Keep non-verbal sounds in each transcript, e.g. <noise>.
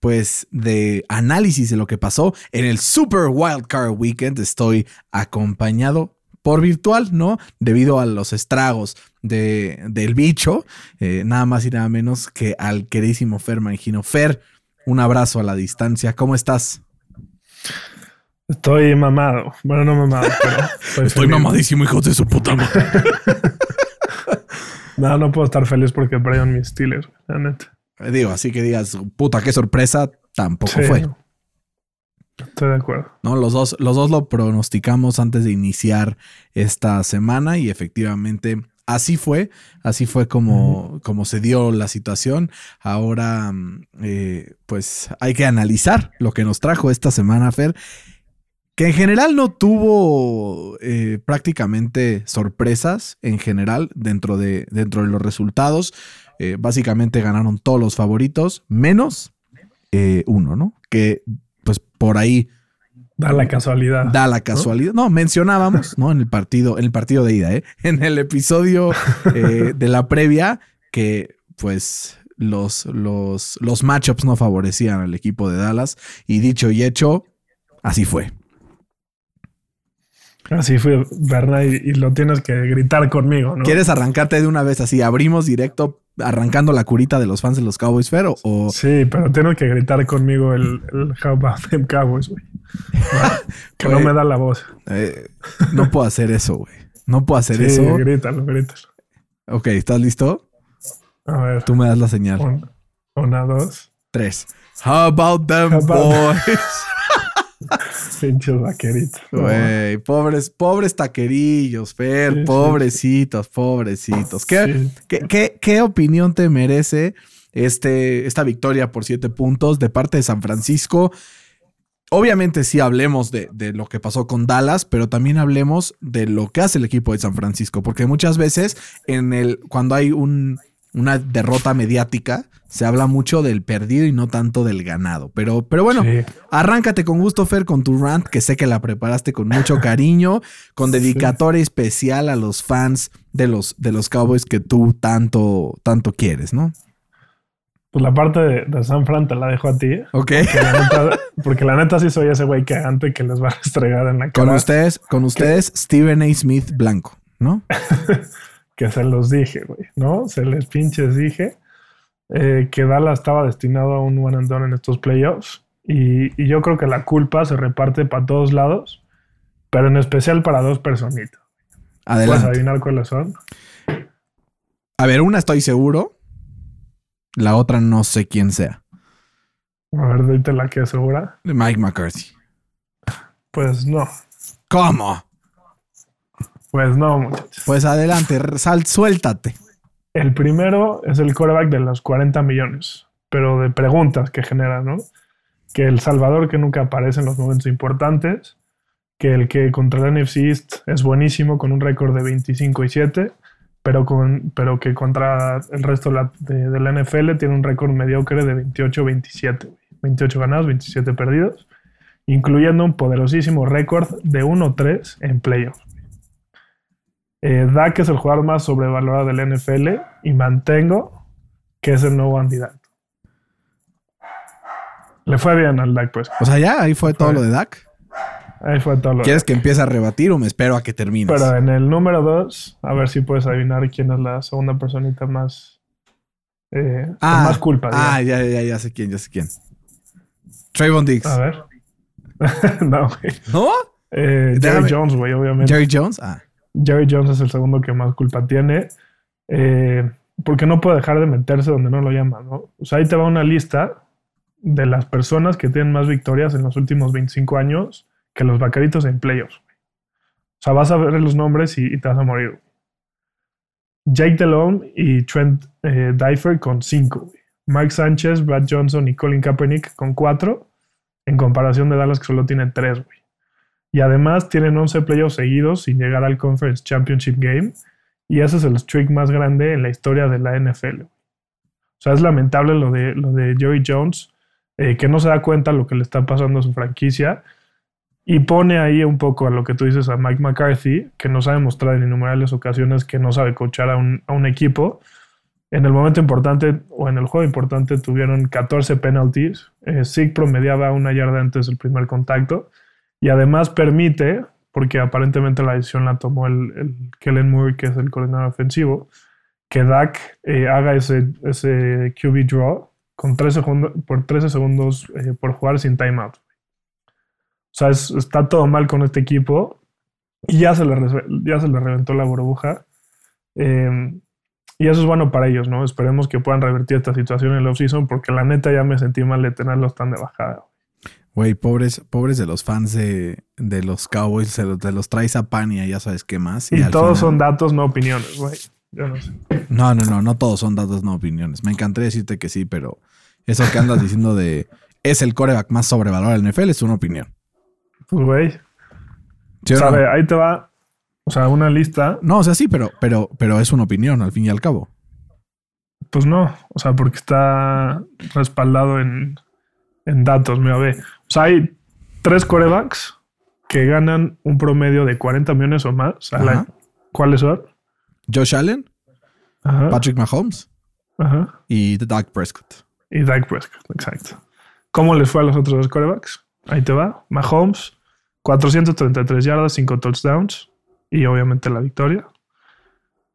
pues de análisis de lo que pasó en el Super Wild Card Weekend. Estoy acompañado por virtual, ¿no? Debido a los estragos de, del bicho, eh, nada más y nada menos que al queridísimo Fer Mangino. Fer, un abrazo a la distancia. ¿Cómo estás? Estoy mamado. Bueno, no mamado, pero estoy, mamadísimo, hijos de su puta madre. <laughs> No, no puedo estar feliz porque perdieron mis Steelers, la neta. Digo, así que digas, puta, qué sorpresa, tampoco Sí, fue. Estoy de acuerdo. ¿no? Los dos, los dos lo pronosticamos antes de iniciar esta semana y efectivamente así fue, así fue como, como se dio la situación. Ahora, mm, eh, pues hay que analizar lo que nos trajo esta semana, Fer, que en general no tuvo eh, prácticamente sorpresas en general dentro de, dentro de los resultados. Eh, básicamente ganaron todos los favoritos, menos eh, uno, ¿no? Que pues por ahí Da la casualidad. da la casualidad. No, mencionábamos, ¿no? En el partido, en el partido de ida, ¿eh? <laughs> En el episodio eh, de la previa, que pues los, los, los matchups no favorecían al equipo de Dallas. Y dicho y hecho, así fue. Así fue, Berna, y, y lo tienes que gritar conmigo, ¿no? ¿Quieres arrancarte de una vez así? ¿Abrimos directo arrancando la curita de los fans de los Cowboys, Fer? O, Sí, pero tienes que gritar conmigo el, el How about them Cowboys, güey. <laughs> que no me da la voz. eh, no puedo hacer eso, güey. No puedo hacer Sí, eso. grítalo, grítalo. Ok, ¿estás listo? A ver, Tú me das la señal. un- una, dos. Tres. How about them How about- boys? <laughs> <laughs> Vaqueritos. pobres, pobres taquerillos, Fer, Sí, sí, pobrecitos, pobrecitos. ¿Qué, Sí. qué, qué- qué opinión te merece este, esta victoria por siete puntos de parte de San Francisco? Obviamente sí hablemos de, de lo que pasó con Dallas, pero también hablemos de lo que hace el equipo de San Francisco, porque muchas veces en el, cuando hay un- una derrota mediática, se habla mucho del perdido y no tanto del ganado. Pero, pero bueno, Sí. Arráncate con gusto, Fer, con tu rant, que sé que la preparaste con mucho <laughs> cariño, con dedicatoria especial a los fans de los, de los Cowboys que tú tanto, tanto quieres, ¿no? Pues la parte de, de San Fran te la dejo a ti. ¿eh? Ok. Que la neta- porque la neta sí soy ese güey que antes que les va a restregar en la Con cara. ustedes, con ustedes, Stephen A. Smith Blanco, ¿no? <laughs> que se los dije, güey, ¿no? Se les pinches dije eh, que Dallas estaba destinado a un one and done en estos playoffs. Y, y yo creo que la culpa se reparte para todos lados, pero en especial para dos personitas. ¿Puedes Adelante. adivinar cuáles son? A ver, una estoy seguro, la otra no sé quién sea. A ver, dite la que es segura. Mike McCarthy. Pues no, ¿Cómo? Pues no, muchachos. Pues adelante, sal, suéltate. El primero es el quarterback de los 40 millones, pero de preguntas que genera, ¿no? Que el Salvador que nunca aparece en los momentos importantes, que el que contra el NFC East es buenísimo con un récord de 25 y 7, pero, con, pero que contra el resto de la, de- de la NFL tiene un récord mediocre de 28-27, 28 ganados, 27 perdidos, incluyendo un poderosísimo récord de 1-3 en playoffs. Eh, Dak es el jugador más sobrevalorado del NFL y mantengo que es el nuevo candidato. Le fue bien al Dak, pues. O sea, ya, ahí fue todo lo de Dak. Ahí fue todo lo ¿Quieres que empiece a rebatir o me espero a que termines? Pero en el número 2, a ver si puedes adivinar quién es la segunda personita más. eh, Ah, más culpa. Ah, ya, ya, ya sé quién, ya sé quién. Trayvon Diggs. A ver. <laughs> no, güey. ¿No? Eh, Jerry Jones, güey, obviamente. Jerry Jones. Ah. Jerry Jones es el segundo que más culpa tiene. eh, porque no puede dejar de meterse donde no lo llaman, ¿no? O sea, ahí te va una lista de las personas que tienen más victorias en los últimos 25 años que los vaqueritos en playoffs. O sea, vas a ver los nombres y, te vas a morir. Jake Delhomme y Trent eh, Dyfer con 5. Mark Sánchez, Brad Johnson y Colin Kaepernick con 4. en comparación de Dallas que solo tiene 3, güey. Y además tienen 11 playoffs seguidos sin llegar al Conference Championship Game. Y ese es el streak más grande en la historia de la NFL. O sea, es lamentable lo de, lo de Jerry Jones, eh, que no se da cuenta lo que le está pasando a su franquicia. Y pone ahí un poco a lo que tú dices a Mike McCarthy, que nos ha demostrado en innumerables ocasiones que no sabe coachar a un, a un equipo. En el momento importante o en el juego importante tuvieron 14 penalties. Eh, Sig promediaba una yarda antes del primer contacto. Y además permite, porque aparentemente la decisión la tomó el, el Kellen Moore, que es el coordinador ofensivo, que Dak eh, haga ese, ese QB draw con 13 segundos, por 13 segundos eh, por jugar sin timeout. O sea, es- está todo mal con este equipo y ya se le, ya se le reventó la burbuja. Eh, y eso es bueno para ellos, ¿no? Esperemos que puedan revertir esta situación en el offseason porque la neta ya me sentí mal de tenerlos tan de bajada. Güey, pobres, pobres de los fans de, de los Cowboys, se los, te los traes a Pania, ya sabes qué más. Y, todos final- son datos, no opiniones, güey. Yo no sé. No, no, no, no todos son datos, no opiniones. Me encantaría decirte que sí, pero eso que andas diciendo de es el coreback más sobrevalorado del NFL es una opinión. Pues, güey. ¿Sí o O sea, no? a ver, ahí te va. O sea, una lista. No, o sea, sí, pero, pero, pero es una opinión al fin y al cabo. Pues no. O sea, porque está respaldado en, en datos. Mira, ve. O sea, hay tres corebacks que ganan un promedio de 40 millones o más al Ajá. año. ¿Cuáles son? Josh Allen, Ajá. Patrick Mahomes Ajá. y Dak Prescott. Y Dak Prescott, exacto. ¿Cómo les fue a los otros dos corebacks? Ahí te va. Mahomes, 433 yardas, 5 touchdowns y obviamente la victoria.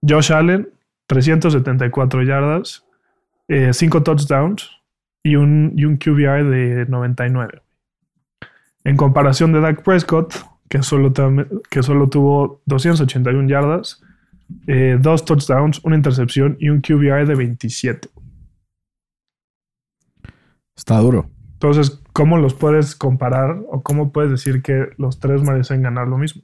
Josh Allen, 374 yardas, 5 touchdowns y un, y un QBR de 99. En comparación de Dak Prescott, que solo, que solo tuvo 281 yardas, 2 touchdowns, una intercepción y un QBR de 27. Está duro. Entonces, ¿cómo los puedes comparar o cómo puedes decir que los tres merecen ganar lo mismo?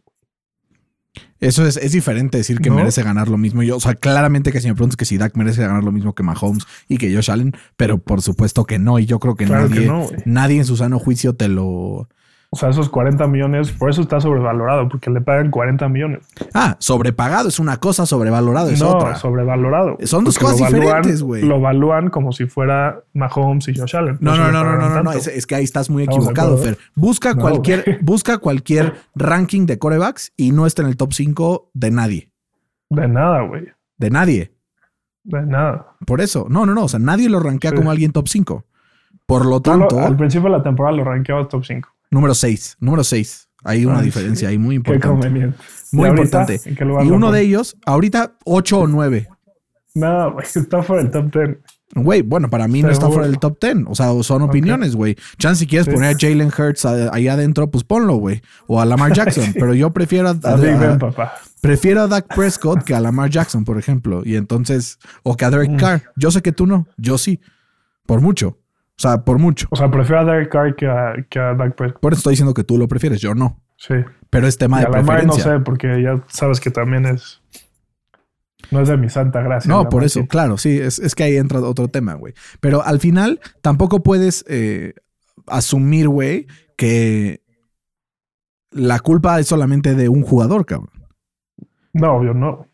Eso es, es diferente decir que ¿No? merece ganar lo mismo. Yo, o sea, claramente que si me preguntas que si Dak merece ganar lo mismo que Mahomes y que Josh Allen, pero por supuesto que no. Y yo creo que Claro nadie, que no, güey. nadie en su sano juicio te lo. O sea, esos 40 millones, por eso está sobrevalorado, porque le pagan 40 millones. Ah, sobrepagado es una cosa, sobrevalorado es no, otra. sobrevalorado. Son dos cosas diferentes, güey. Lo evalúan como si fuera Mahomes y Josh Allen. No, no, no, no, no, no, no, es, es que ahí estás muy ¿Estamos de equivocado? Fer. Busca No, cualquier, busca cualquier ranking de corebacks y no está en el top 5 de nadie. De nada, güey. De nadie. De nada. Por eso. No, no, no. O sea, nadie lo rankea Sí. como alguien top 5. Por lo tanto, al principio de la temporada lo rankeabas top 5. Número 6. Número 6. Hay una Ay, diferencia ahí muy Qué importante. conveniente. Muy importante. ¿En qué lugar Y uno de ellos, ahorita 8 o 9. No, güey, <laughs> está fuera del top 10. Güey, bueno, para mí no está fuera del top 10. O sea, son opiniones, güey. Chance, si quieres Sí. poner a Jalen Hurts ahí adentro, pues ponlo, güey. O a Lamar <laughs> Jackson. Pero yo prefiero a, A papá. prefiero a Dak Prescott que a Lamar Jackson, por ejemplo. Y entonces, o que a Mm. Derek Carr. Yo sé que tú no. Yo sí. Por mucho. O sea, por mucho. O sea, prefiero a Derek Carr que a, que a Dak Prescott. Por eso estoy diciendo que tú lo prefieres. Yo no. Sí. Pero es tema Y de a no preferencia. sé, porque ya sabes que también es. No es de mi santa gracia. No, por eso, claro, sí, es, es que ahí entra otro tema, güey. Pero al final tampoco puedes eh, asumir, güey, que la culpa es solamente de un jugador, cabrón. No, obvio, no.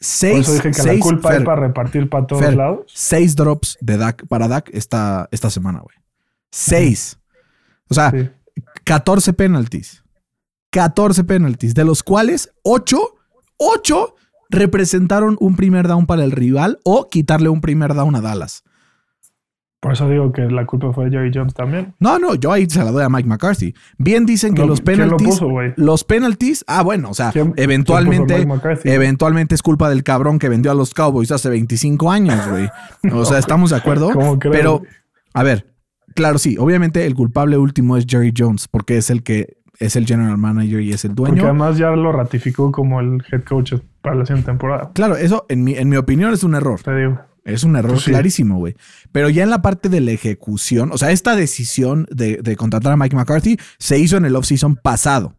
Por Seis, eso dije que seis, la culpa Fer, es para repartir para todos Fer, lados. seis drops de Dak para Dak esta, esta semana, güey. Seis. O sea, Sí. 14 penalties. 14 penalties, de los cuales 8, 8 representaron un primer down para el rival o quitarle un primer down a Dallas. Por eso digo que la culpa fue de Jerry Jones también. No, no, yo ahí se la doy a Mike McCarthy. Bien dicen que No, los ¿quién lo penalties. puso, los penalties. Ah, bueno, o sea, ¿Quién- eventualmente. Eventualmente es culpa del cabrón que vendió a los Cowboys hace 25 años, güey. <laughs> O sea, estamos de acuerdo. ¿Cómo crees, Pero, a ver, claro, sí. Obviamente el culpable último es Jerry Jones, porque es el que es el general manager y es el Porque dueño. además ya lo ratificó como el head coach para la siguiente temporada. Claro, eso en mi, en mi opinión es un error. Te digo. Es un error Pues sí. clarísimo, güey. Pero ya en la parte de la ejecución, o sea, esta decisión de, de contratar a Mike McCarthy se hizo en el offseason pasado.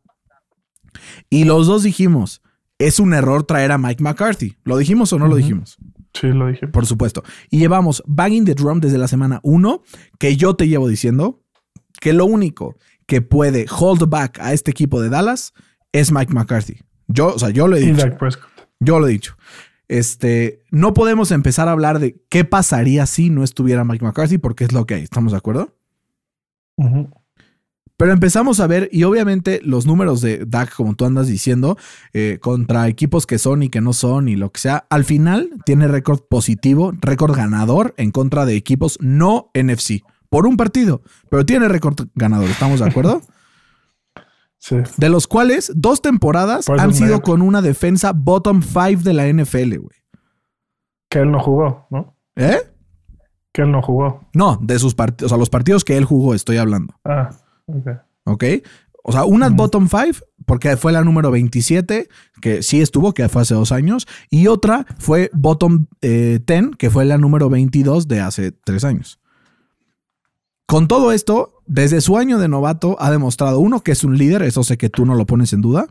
Y los dos dijimos, es un error traer a Mike McCarthy. ¿Lo dijimos o no lo dijimos? Sí, lo dije. Por supuesto. Y llevamos Banging the Drum desde la semana 1, que yo te llevo diciendo que lo único que puede hold back a este equipo de Dallas es Mike McCarthy. Yo, o sea, yo lo he Y dicho. Dak Prescott. Yo lo he dicho. Este, no podemos empezar a hablar de qué pasaría si no estuviera Mike McCarthy, porque es lo que hay. ¿Estamos de acuerdo? Pero empezamos a ver, y obviamente los números de Dak, como tú andas diciendo, eh, contra equipos que son y que no son y lo que sea, al final tiene récord positivo, récord ganador en contra de equipos no NFC, por un partido, pero tiene récord ganador, ¿estamos de acuerdo? <laughs> Sí. De los cuales dos temporadas Por han sido con una defensa bottom five de la NFL, güey. Que él no jugó, ¿no? ¿Eh? Que él no jugó. No, de sus partidos, o sea, los partidos que él jugó, estoy hablando. Ah, ok. ¿Ok? O sea, una bottom five, porque fue la número 27, que sí estuvo, que fue hace dos años, y otra fue bottom eh, 10, que fue la número 22 de hace tres años. Con todo esto, desde su año de novato ha demostrado, uno, que es un líder, eso sé que tú no lo pones en duda.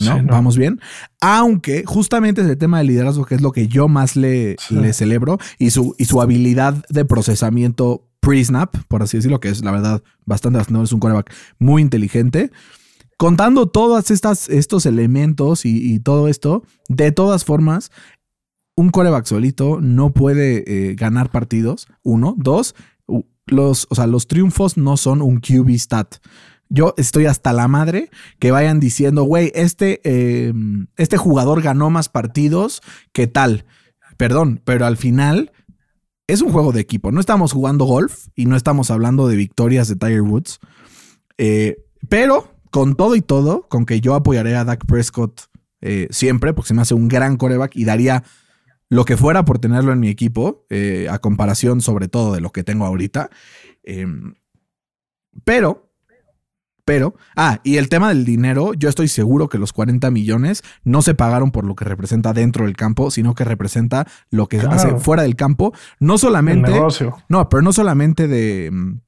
¿no? Sí, no. Vamos bien. Aunque justamente ese tema de liderazgo, que es lo que yo más le, Sí. le celebro, y su, y su habilidad de procesamiento pre-snap, por así decirlo, que es la verdad bastante, no es un quarterback muy inteligente. Contando todos estos elementos y, y todo esto, de todas formas, un coreback solito no puede eh, ganar partidos. Uno. Dos, los, o sea, los triunfos no son un QB stat. Yo estoy hasta la madre que vayan diciendo, güey, este, eh, este jugador ganó más partidos que tal. Perdón, pero al final es un juego de equipo. No estamos jugando golf y no estamos hablando de victorias de Tiger Woods. Eh, pero con todo y todo, con que yo apoyaré a Dak Prescott eh, siempre, porque se me hace un gran coreback y daría lo que fuera por tenerlo en mi equipo, eh, a comparación sobre todo de lo que tengo ahorita. Eh, pero, pero, ah, y el tema del dinero, yo estoy seguro que los 40 millones no se pagaron por lo que representa dentro del campo, sino que representa lo que Claro. hace fuera del campo, no El solamente... negocio. No, pero no solamente de mm,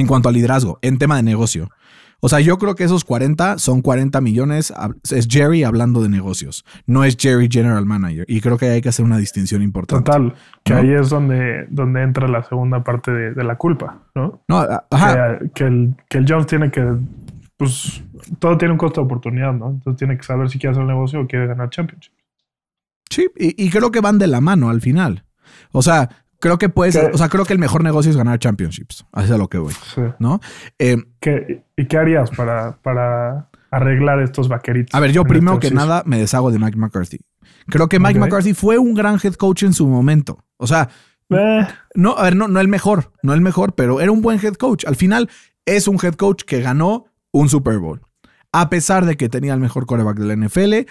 en cuanto al liderazgo, en tema de negocio. O sea, yo creo que esos 40 son 40 millones. Es Jerry hablando de negocios. No es Jerry General Manager. Y creo que hay que hacer una distinción importante. Total. Que ¿No? ahí es donde, donde entra la segunda parte de, de la culpa, ¿no? No, ajá. Que, que el, que el Jones tiene que. Pues todo tiene un costo de oportunidad, ¿no? Entonces tiene que saber si quiere hacer el negocio o quiere ganar Championship. Sí, y, y creo que van de la mano al final. O sea, creo que puedes. O sea, creo que el mejor negocio es ganar championships. Así es a lo que voy. Sí. ¿No? Eh, ¿Qué- ¿Y qué harías para, para arreglar estos vaqueritos? A ver, yo primero este que nada me deshago de Mike McCarthy. Creo que Mike. McCarthy fue un gran head coach en su momento. O sea, Eh, no, a ver, no, no el mejor, no el mejor, pero era un buen head coach. Al final es un head coach que ganó un Super Bowl. A pesar de que tenía el mejor quarterback de la NFL,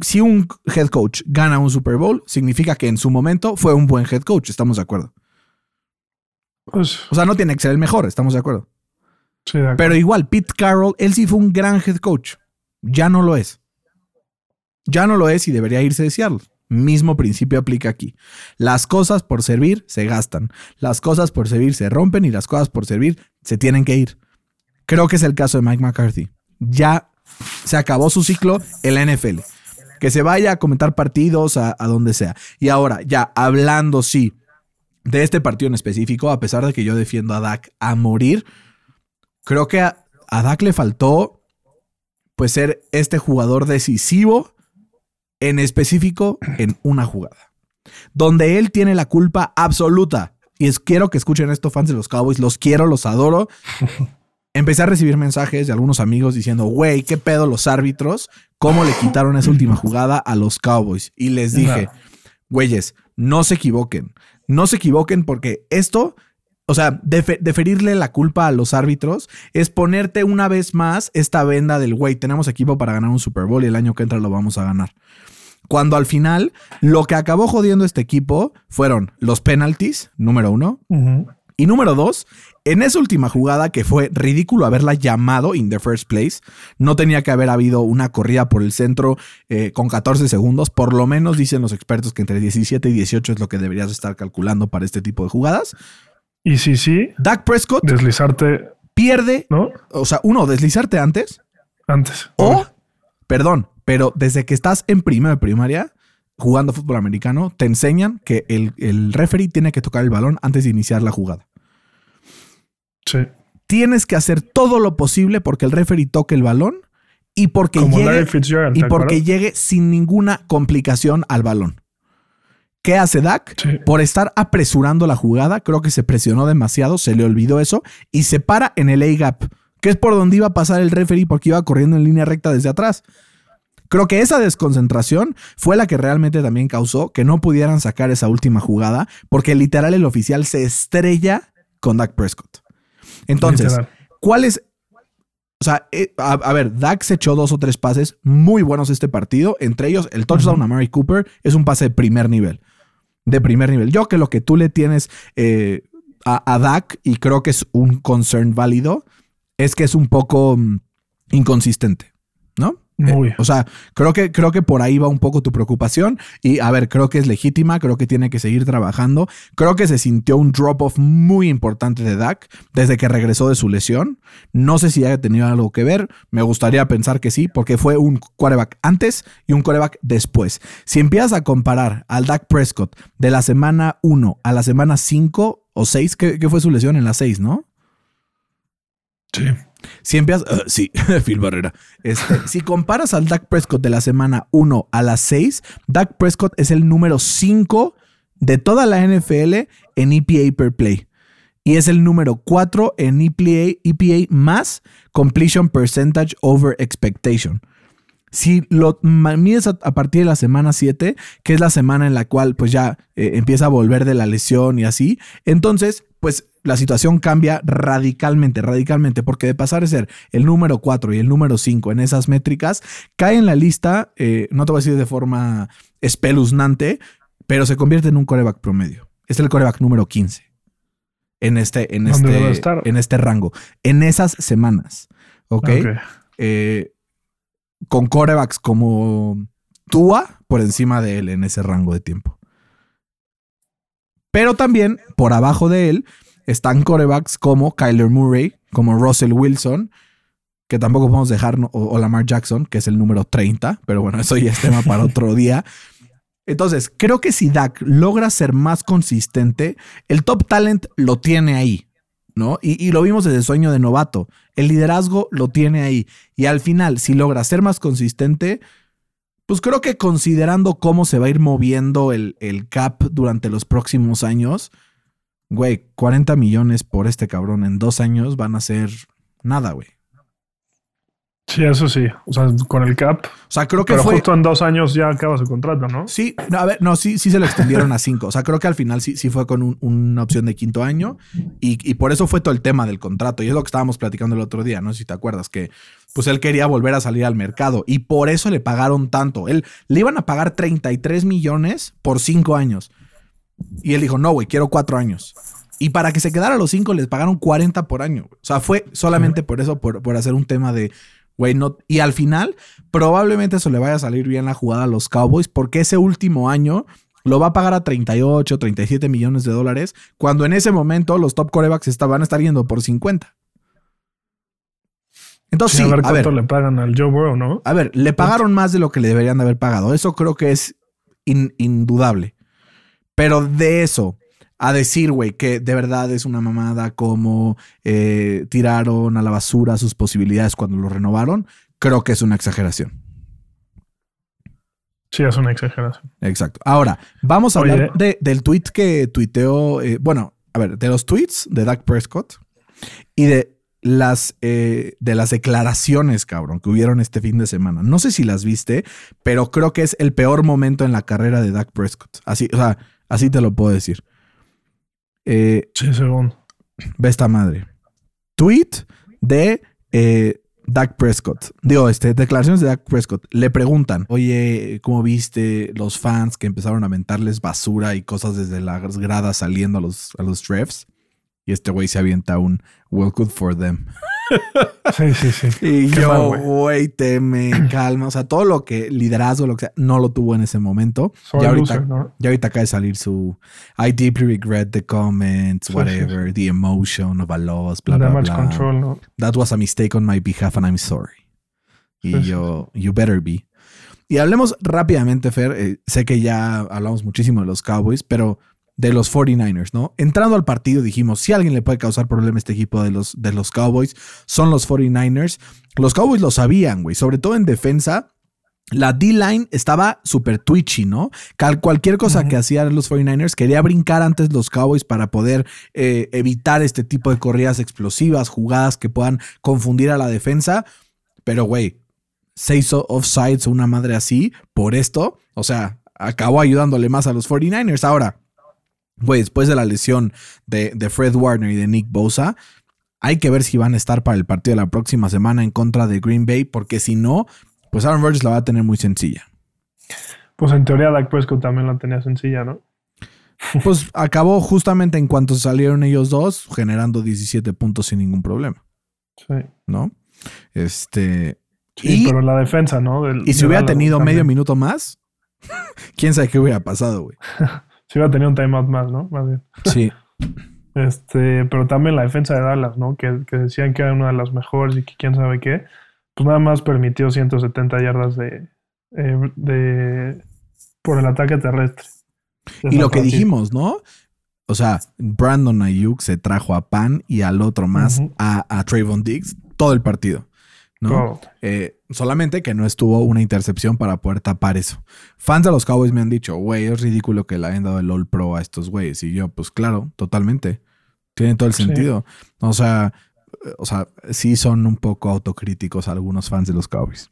si un head coach gana un Super Bowl, significa que en su momento fue un buen head coach. Estamos de acuerdo. pues, O sea, no tiene que ser el mejor, estamos de acuerdo. sí, de acuerdo. Pero igual, Pete Carroll, él sí fue un gran head coach. Ya no lo es. Ya no lo es y debería irse de Seattle. Mismo principio aplica aquí. Las cosas por servir se gastan. Las cosas por servir se rompen y las cosas por servir se tienen que ir. Creo que es el caso de Mike McCarthy. Ya se acabó su ciclo en la NFL. Que se vaya a comentar partidos a, donde sea. Y ahora, ya hablando, sí, de este partido en específico, a pesar de que yo defiendo a Dak a morir, creo que a, a Dak le faltó pues ser este jugador decisivo en específico en una jugada. Donde él tiene la culpa absoluta. Y es, quiero que escuchen esto, fans de los Cowboys. Los quiero, los adoro. <laughs> Empecé a recibir mensajes de algunos amigos diciendo, güey, ¿qué pedo los árbitros? ¿Cómo le quitaron esa última jugada a los Cowboys? Y les dije, güeyes, no se equivoquen. No se equivoquen porque esto, o sea, defe- deferirle la culpa a los árbitros es ponerte una vez más esta venda del, güey, tenemos equipo para ganar un Super Bowl y el año que entra lo vamos a ganar. Cuando al final lo que acabó jodiendo este equipo fueron los penalties, número uno, y número dos, en esa última jugada que fue ridículo haberla llamado in the first place, no tenía que haber habido una corrida por el centro eh, con 14 segundos, por lo menos dicen los expertos que entre 17 y 18 es lo que deberías estar calculando para este tipo de jugadas. Y si sí, Dak Prescott deslizarte, pierde, ¿no? o sea, uno, deslizarte antes, Antes. o, perdón, pero desde que estás en primero de primaria jugando fútbol americano, te enseñan que el, el referee tiene que tocar el balón antes de iniciar la jugada. Sí. tienes que hacer todo lo posible porque el referee toque el balón y porque, Como llegue, y ¿te porque llegue sin ninguna complicación al balón. ¿Qué hace Dak? Sí. Por estar apresurando la jugada, creo que se presionó demasiado, se le olvidó eso y se para en el A-gap, que es por donde iba a pasar el referee porque iba corriendo en línea recta desde atrás. Creo que esa desconcentración fue la que realmente también causó que no pudieran sacar esa última jugada, porque literal el oficial se estrella con Dak Prescott. Entonces, Literal. ¿cuál es? O sea, eh, a, a ver, Dak se echó dos o tres pases muy buenos este partido. Entre ellos, el touchdown a Mary Cooper es un pase de primer nivel. De primer nivel. Yo que lo que tú le tienes eh, a, a Dak, y creo que es un concern válido, es que es un poco mm, inconsistente, ¿no? Muy. Eh, o sea, creo que, creo que por ahí va un poco tu preocupación. Y a ver, creo que es legítima, creo que tiene que seguir trabajando. Creo que se sintió un drop-off muy importante de Dak desde que regresó de su lesión. No sé si haya tenido algo que ver. Me gustaría pensar que sí, porque fue un quarterback antes y un quarterback después. Si empiezas a comparar al Dak Prescott de la semana 1 a la semana 5 o 6, que, que fue su lesión en la 6, ¿no? Sí. Si empiezas. uh, sí, <laughs> Phil Barrera. Este, si comparas al Dak Prescott de la semana 1 a la 6, Dak Prescott es el número 5 de toda la NFL en EPA per play. Y es el número 4 en EPA, EPA más completion percentage over expectation. Si lo mides a, a partir de la semana 7, que es la semana en la cual pues ya eh, empieza a volver de la lesión y así, entonces pues la situación cambia radicalmente, radicalmente, porque de pasar de ser el número 4 y el número 5 en esas métricas, cae en la lista, eh, no te voy a decir de forma espeluznante, pero se convierte en un coreback promedio. Es el coreback número 15 en este, en ¿Dónde debe este, estar? en este rango, en esas semanas. ¿ok? Ok. eh, con corebacks como Tua por encima de él en ese rango de tiempo. Pero también por abajo de él están corebacks como Kyler Murray, como Russell Wilson, que tampoco podemos dejar, o, Lamar Jackson, que es el número 30, pero bueno, eso ya es tema para otro día. Entonces, creo que si Dak logra ser más consistente, el top talent lo tiene ahí, ¿no? Y, y lo vimos desde sueño de novato. El liderazgo lo tiene ahí. Y al final, si logra ser más consistente, pues creo que considerando cómo se va a ir moviendo el, el cap durante los próximos años, güey, 40 millones por este cabrón en dos años van a ser nada, güey. Sí, eso sí. O sea, con el cap. O sea, creo que Pero fue... justo en dos años ya acaba su contrato, ¿no? Sí, no, a ver, no, sí, sí se lo extendieron a cinco. O sea, creo que al final sí, sí fue con un- una opción de quinto año y, y por eso fue todo el tema del contrato. Y es lo que estábamos platicando el otro día, no si te acuerdas, que pues él quería volver a salir al mercado y por eso le pagaron tanto. Él le iban a pagar 33 millones por cinco años. Y él dijo, no, güey, quiero cuatro años. Y para que se quedara los cinco les pagaron 40 por año. O sea, fue solamente por eso, por, por hacer un tema de, güey, no. Y al final, probablemente eso le vaya a salir bien la jugada a los Cowboys, porque ese último año lo va a pagar a 38, 37 millones de dólares, cuando en ese momento los top corebacks van a estar yendo por 50. Entonces, Sí, a ver a ver, cuánto le pagan al Joe Burrow, ¿no? a ver, le pagaron más de lo que le deberían de haber pagado. Eso creo que es in- indudable. Pero de eso a decir, güey, que de verdad es una mamada como eh, tiraron a la basura sus posibilidades cuando lo renovaron, creo que es una exageración. Sí, es una exageración. Exacto. Ahora, vamos a Oye. hablar de- del tweet que tuiteó, eh, bueno, a ver, de los tweets de Dak Prescott y de las, eh, de las declaraciones, cabrón, que hubieron este fin de semana. No sé si las viste, pero creo que es el peor momento en la carrera de Dak Prescott. Así, o sea, así te lo puedo decir. Eh, Sí, según. ve esta madre. Tweet de eh, Dak Prescott. Digo, este, declaraciones de Dak Prescott. Le preguntan, oye, ¿cómo viste los fans que empezaron a aventarles basura y cosas desde las gradas saliendo a los, a los refs? Y este güey se avienta un well good for them. Sí, sí, sí. Y Qué yo, güey. te me <clears throat> calma. O sea, todo lo que liderazgo, lo que sea, no lo tuvo en ese momento. Soy ya ahorita, loser, ¿no? ya ahorita acaba de salir su I deeply regret the comments, Sí, sí, whatever, the emotion of a loss, bla, bla, bla. control, ¿no? That was a mistake on my behalf and I'm sorry. Y yo, you better be. Y hablemos rápidamente, Fer. eh, sé que ya hablamos muchísimo de los Cowboys, pero de los 49ers, ¿no? Entrando al partido dijimos, si alguien le puede causar problema a este equipo de los, de los Cowboys, son los 49ers. Los Cowboys lo sabían, güey, sobre todo en defensa. La D-line estaba súper twitchy, ¿no? cualquier cosa que hacían los 49ers quería brincar antes los Cowboys para poder eh, evitar este tipo de corridas explosivas, jugadas que puedan confundir a la defensa. Pero, güey, seis offsides o una madre así por esto, o sea, acabó ayudándole más a los 49ers. Ahora, güey, después de la lesión de, Fred Warner y de Nick Bosa, hay que ver si van a estar para el partido de la próxima semana en contra de Green Bay, porque si no, pues Aaron Rodgers la va a tener muy sencilla. Pues en teoría Dak Prescott también la tenía sencilla, ¿no? Pues acabó justamente en cuanto salieron ellos dos, generando 17 puntos sin ningún problema. Sí. ¿No? Este. Sí, pero la defensa, ¿no? y si hubiera tenido medio minuto más, <laughs> quién sabe qué hubiera pasado, güey. <laughs> si hubiera tenido un timeout más, ¿no? Más bien. Sí. <laughs> Este, pero también la defensa de Dallas, ¿no? Que, decían que era una de las mejores y que quién sabe qué. Pues nada más permitió 170 yardas de, eh, de por el ataque terrestre. Y lo que dijimos, ¿no? O sea, Brandon Ayuk se trajo a Pan y al otro más, a, a Trayvon Diggs, todo el partido. ¿No? Eh, solamente que no estuvo una intercepción para poder tapar eso. Fans de los Cowboys me han dicho, güey, es ridículo que le hayan dado el All Pro a estos güeyes. Y yo, pues claro, totalmente. Tiene todo el sentido. O sea, o sea, sí son un poco autocríticos algunos fans de los Cowboys.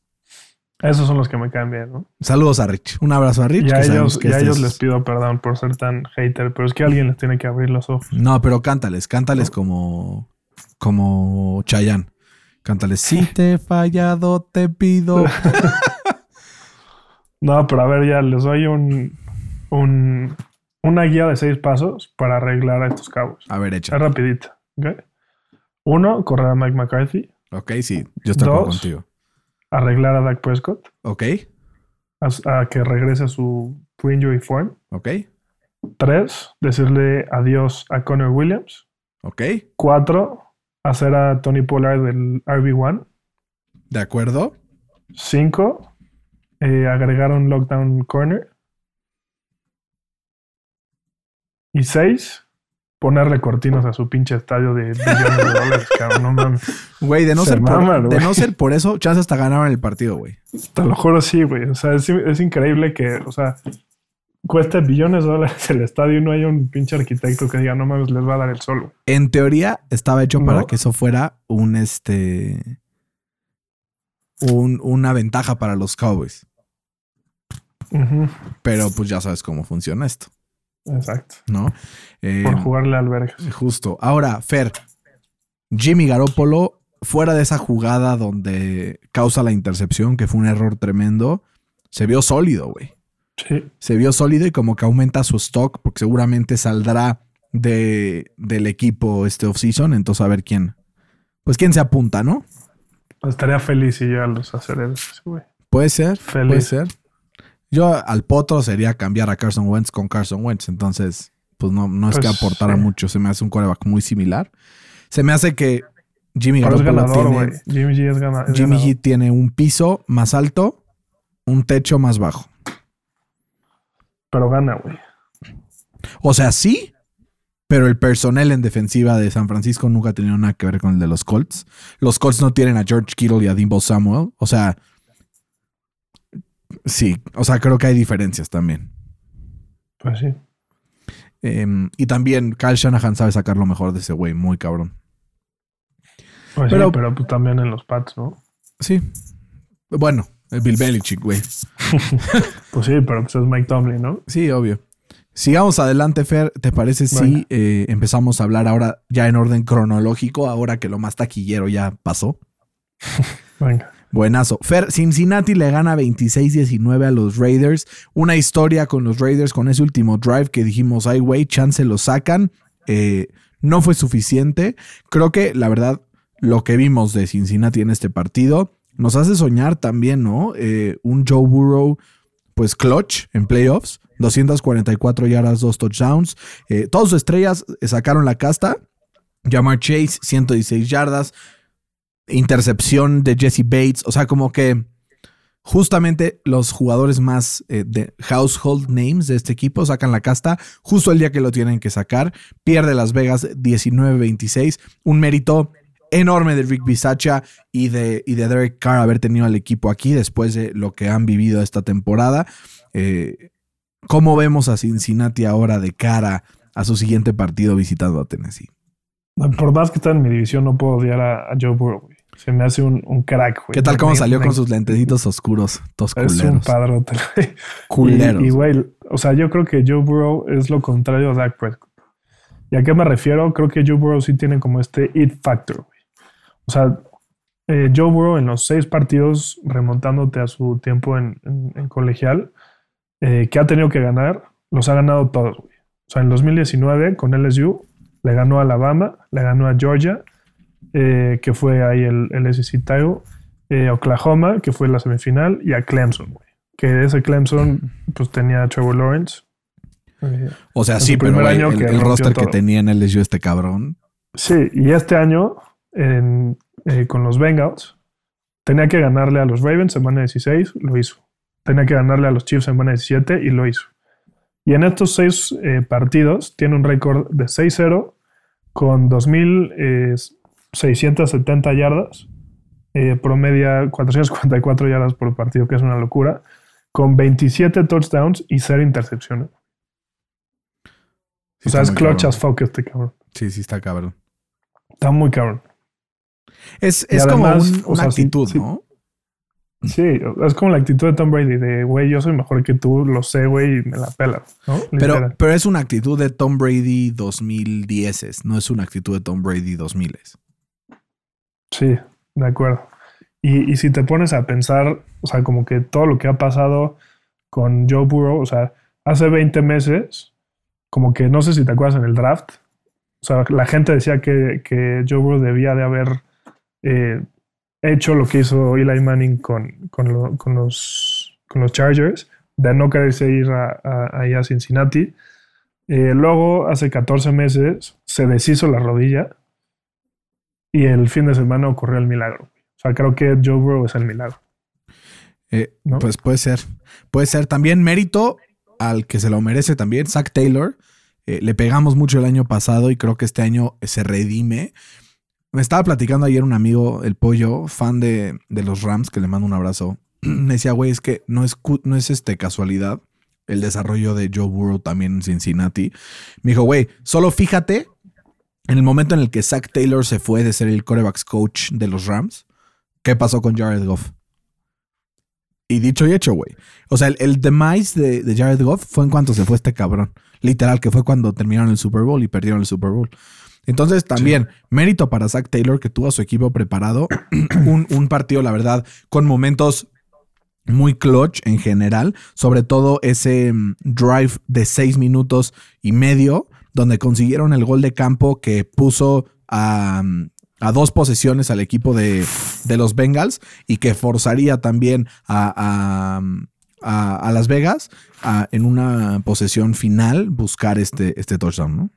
Esos son los que me cambian, ¿no? Saludos a Rich. Un abrazo a Rich. Y a, ellos, ellos les pido perdón por ser tan hater, pero es que alguien les tiene que abrir los ojos. No, pero cántales, cántales como, como Chayanne. Cántale, si te he fallado, te pido. <laughs> no, pero a ver, ya les doy un, un, una guía de seis pasos para arreglar a estos cabos. A ver, echa. Es rapidito. Uno, correr a Mike McCarthy. Ok, sí, yo estoy Dos, contigo. Arreglar a Dak Prescott. Ok. A, que regrese a su pre-injury form. Ok. Tres, decirle adiós a Connor Williams. Ok. Cuatro, hacer a Tony Pollard del RB1. De acuerdo. Cinco, eh, agregar un lockdown corner. Y seis, ponerle cortinas a su pinche estadio de billones de dólares, <laughs> cabrón. No mames. Güey, de, no ser por, de no ser por eso, chance hasta ganaban el partido, güey. Te lo juro, sí, güey. O sea, es, es increíble que, o sea, cuesta billones de dólares el estadio y no hay un pinche arquitecto que diga, no mames, les va a dar el sol. En teoría estaba hecho para que eso fuera un este. Un, una ventaja para los Cowboys. Pero pues ya sabes cómo funciona esto. Exacto. ¿No? Eh, Por jugarle al verga. Justo. Ahora, Fer, Jimmy Garoppolo, fuera de esa jugada donde causa la intercepción, que fue un error tremendo, se vio sólido, güey. Se vio sólido y como que aumenta su stock porque seguramente saldrá de, del equipo este offseason. Entonces a ver quién. Pues quién se apunta, ¿no? Estaría feliz si ya los güey. Puede ser, puede ser. Yo al potro sería cambiar a Carson Wentz con Carson Wentz. Entonces, pues no, no es que pues, aportara mucho. Se me hace un coreback muy similar. Se me hace que Jimmy tiene, Jimmy G es ganador. Jimmy G tiene un piso más alto, un techo más bajo pero gana, güey. O sea, sí, pero el personal en defensiva de San Francisco nunca ha tenido nada que ver con el de los Colts. Los Colts no tienen a George Kittle y a Dimbo Samuel. O sea, sí, o sea, creo que hay diferencias también. Pues sí. Em, y también Kyle Shanahan sabe sacar lo mejor de ese güey, muy cabrón. Pues pero, sí, pero pues también en los Pats, ¿no? Sí. Bueno, Bill Belichick, güey. <laughs> pues sí, pero pues es Mike Tomlin, ¿no? Sí, obvio. Sigamos adelante, Fer. ¿Te parece si eh, empezamos a hablar ahora ya en orden cronológico, ahora que lo más taquillero ya pasó? <laughs> Venga. Buenazo. Fer, Cincinnati le gana 26-19 a los Raiders. Una historia con los Raiders con ese último drive que dijimos, ay, güey, chance lo sacan. Eh, no fue suficiente. Creo que, la verdad, lo que vimos de Cincinnati en este partido nos hace soñar también, ¿no? Eh, un Joe Burrow, pues clutch en playoffs, 244 yardas, dos touchdowns. Eh, todas sus estrellas sacaron la casta. Jamar Chase, 116 yardas. Intercepción de Jesse Bates. O sea, como que justamente los jugadores más eh, de household names de este equipo sacan la casta justo el día que lo tienen que sacar. Pierde Las Vegas 19-26. Un mérito enorme de Rick Bisacha y de, y de Derek Carr haber tenido al equipo aquí después de lo que han vivido esta temporada. Eh, ¿Cómo vemos a Cincinnati ahora de cara a su siguiente partido visitando a Tennessee? Por más que está en mi división, no puedo odiar a, a Joe Burrow, güey. Se me hace un, un crack, güey. ¿Qué tal cómo salió me- con sus lentecitos oscuros? Tos Es un padrote. <laughs> Culeros. Y, y, güey, o sea, yo creo que Joe Burrow es lo contrario a Dak Prescott. ¿Y a qué me refiero? Creo que Joe Burrow sí tiene como este it factor. O sea, eh, Joe Burrow en los seis partidos, remontándote a su tiempo en, en- en colegial, eh, que ha tenido que ganar, los ha ganado todos, güey. O sea, en 2019 con LSU le ganó a Alabama, le ganó a Georgia, eh, que fue ahí el, el SEC title, eh, Oklahoma, que fue la semifinal, y a Clemson, güey. Que ese Clemson, pues tenía a Trevor Lawrence. O sea, sí, pero güey, el, roster que tenía en LSU este cabrón. Sí, y este año en- eh, con los Bengals tenía que ganarle a los Ravens semana 16, lo hizo. Tenía que ganarle a los Chiefs semana 17 y lo hizo. Y en estos seis eh, partidos tiene un récord de 6-0 con 2.670 yardas, eh, promedia 444 yardas por partido, que es una locura, con 27 touchdowns y 0 intercepciones. Sí o sea, es clutch cabrón. as fuck este cabrón. Sí, sí, está cabrón. Está muy cabrón. Es, es como o una sea, actitud, sí. ¿no? Sí, es como la actitud de Tom Brady de, güey, yo soy mejor que tú, lo sé, güey, y me la pela, ¿no? Pero, pero es una actitud de Tom Brady 2010, no es una actitud de Tom Brady 2000. Sí, de acuerdo. Y, y si te pones a pensar, o sea, como que todo lo que ha pasado con Joe Burrow, o sea, hace 20 meses, como que no sé si te acuerdas en el draft, o sea, la gente decía que, que Joe Burrow debía de haber eh, hecho lo que hizo Eli Manning con, con, lo- con los, con los Chargers, de no quererse ir a, a- ahí a Cincinnati. Eh, luego, hace 14 meses, se deshizo la rodilla y el fin de semana ocurrió el milagro. O sea, creo que Joe Burrow es el milagro. Eh, ¿No? Pues puede ser. Puede ser. También mérito al que se lo merece también, Zach Taylor. Eh, le pegamos mucho el año pasado y creo que este año se redime. Me estaba platicando ayer un amigo, el pollo, fan de, de los Rams, que le mando un abrazo. <clears throat> Me decía, güey, es que no es, no es este casualidad el desarrollo de Joe Burrow también en Cincinnati. Me dijo, güey, solo fíjate en el momento en el que Zach Taylor se fue de ser el quarterbacks coach de los Rams, ¿qué pasó con Jared Goff? Y dicho y hecho, güey. O sea, el, el demise de, de Jared Goff fue en cuanto se fue este cabrón. Literal, que fue cuando terminaron el Super Bowl y perdieron el Super Bowl. Entonces, también, mérito para Zach Taylor, que tuvo a su equipo preparado. <clears throat> un, un partido, la verdad, con momentos muy clutch en general. Sobre todo ese mm, drive de seis minutos y medio, donde consiguieron el gol de campo que puso a, mm, a dos posesiones al equipo de, de los Bengals y que forzaría también a, a, a- a Las Vegas a, en una posesión final buscar este, este touchdown, ¿no?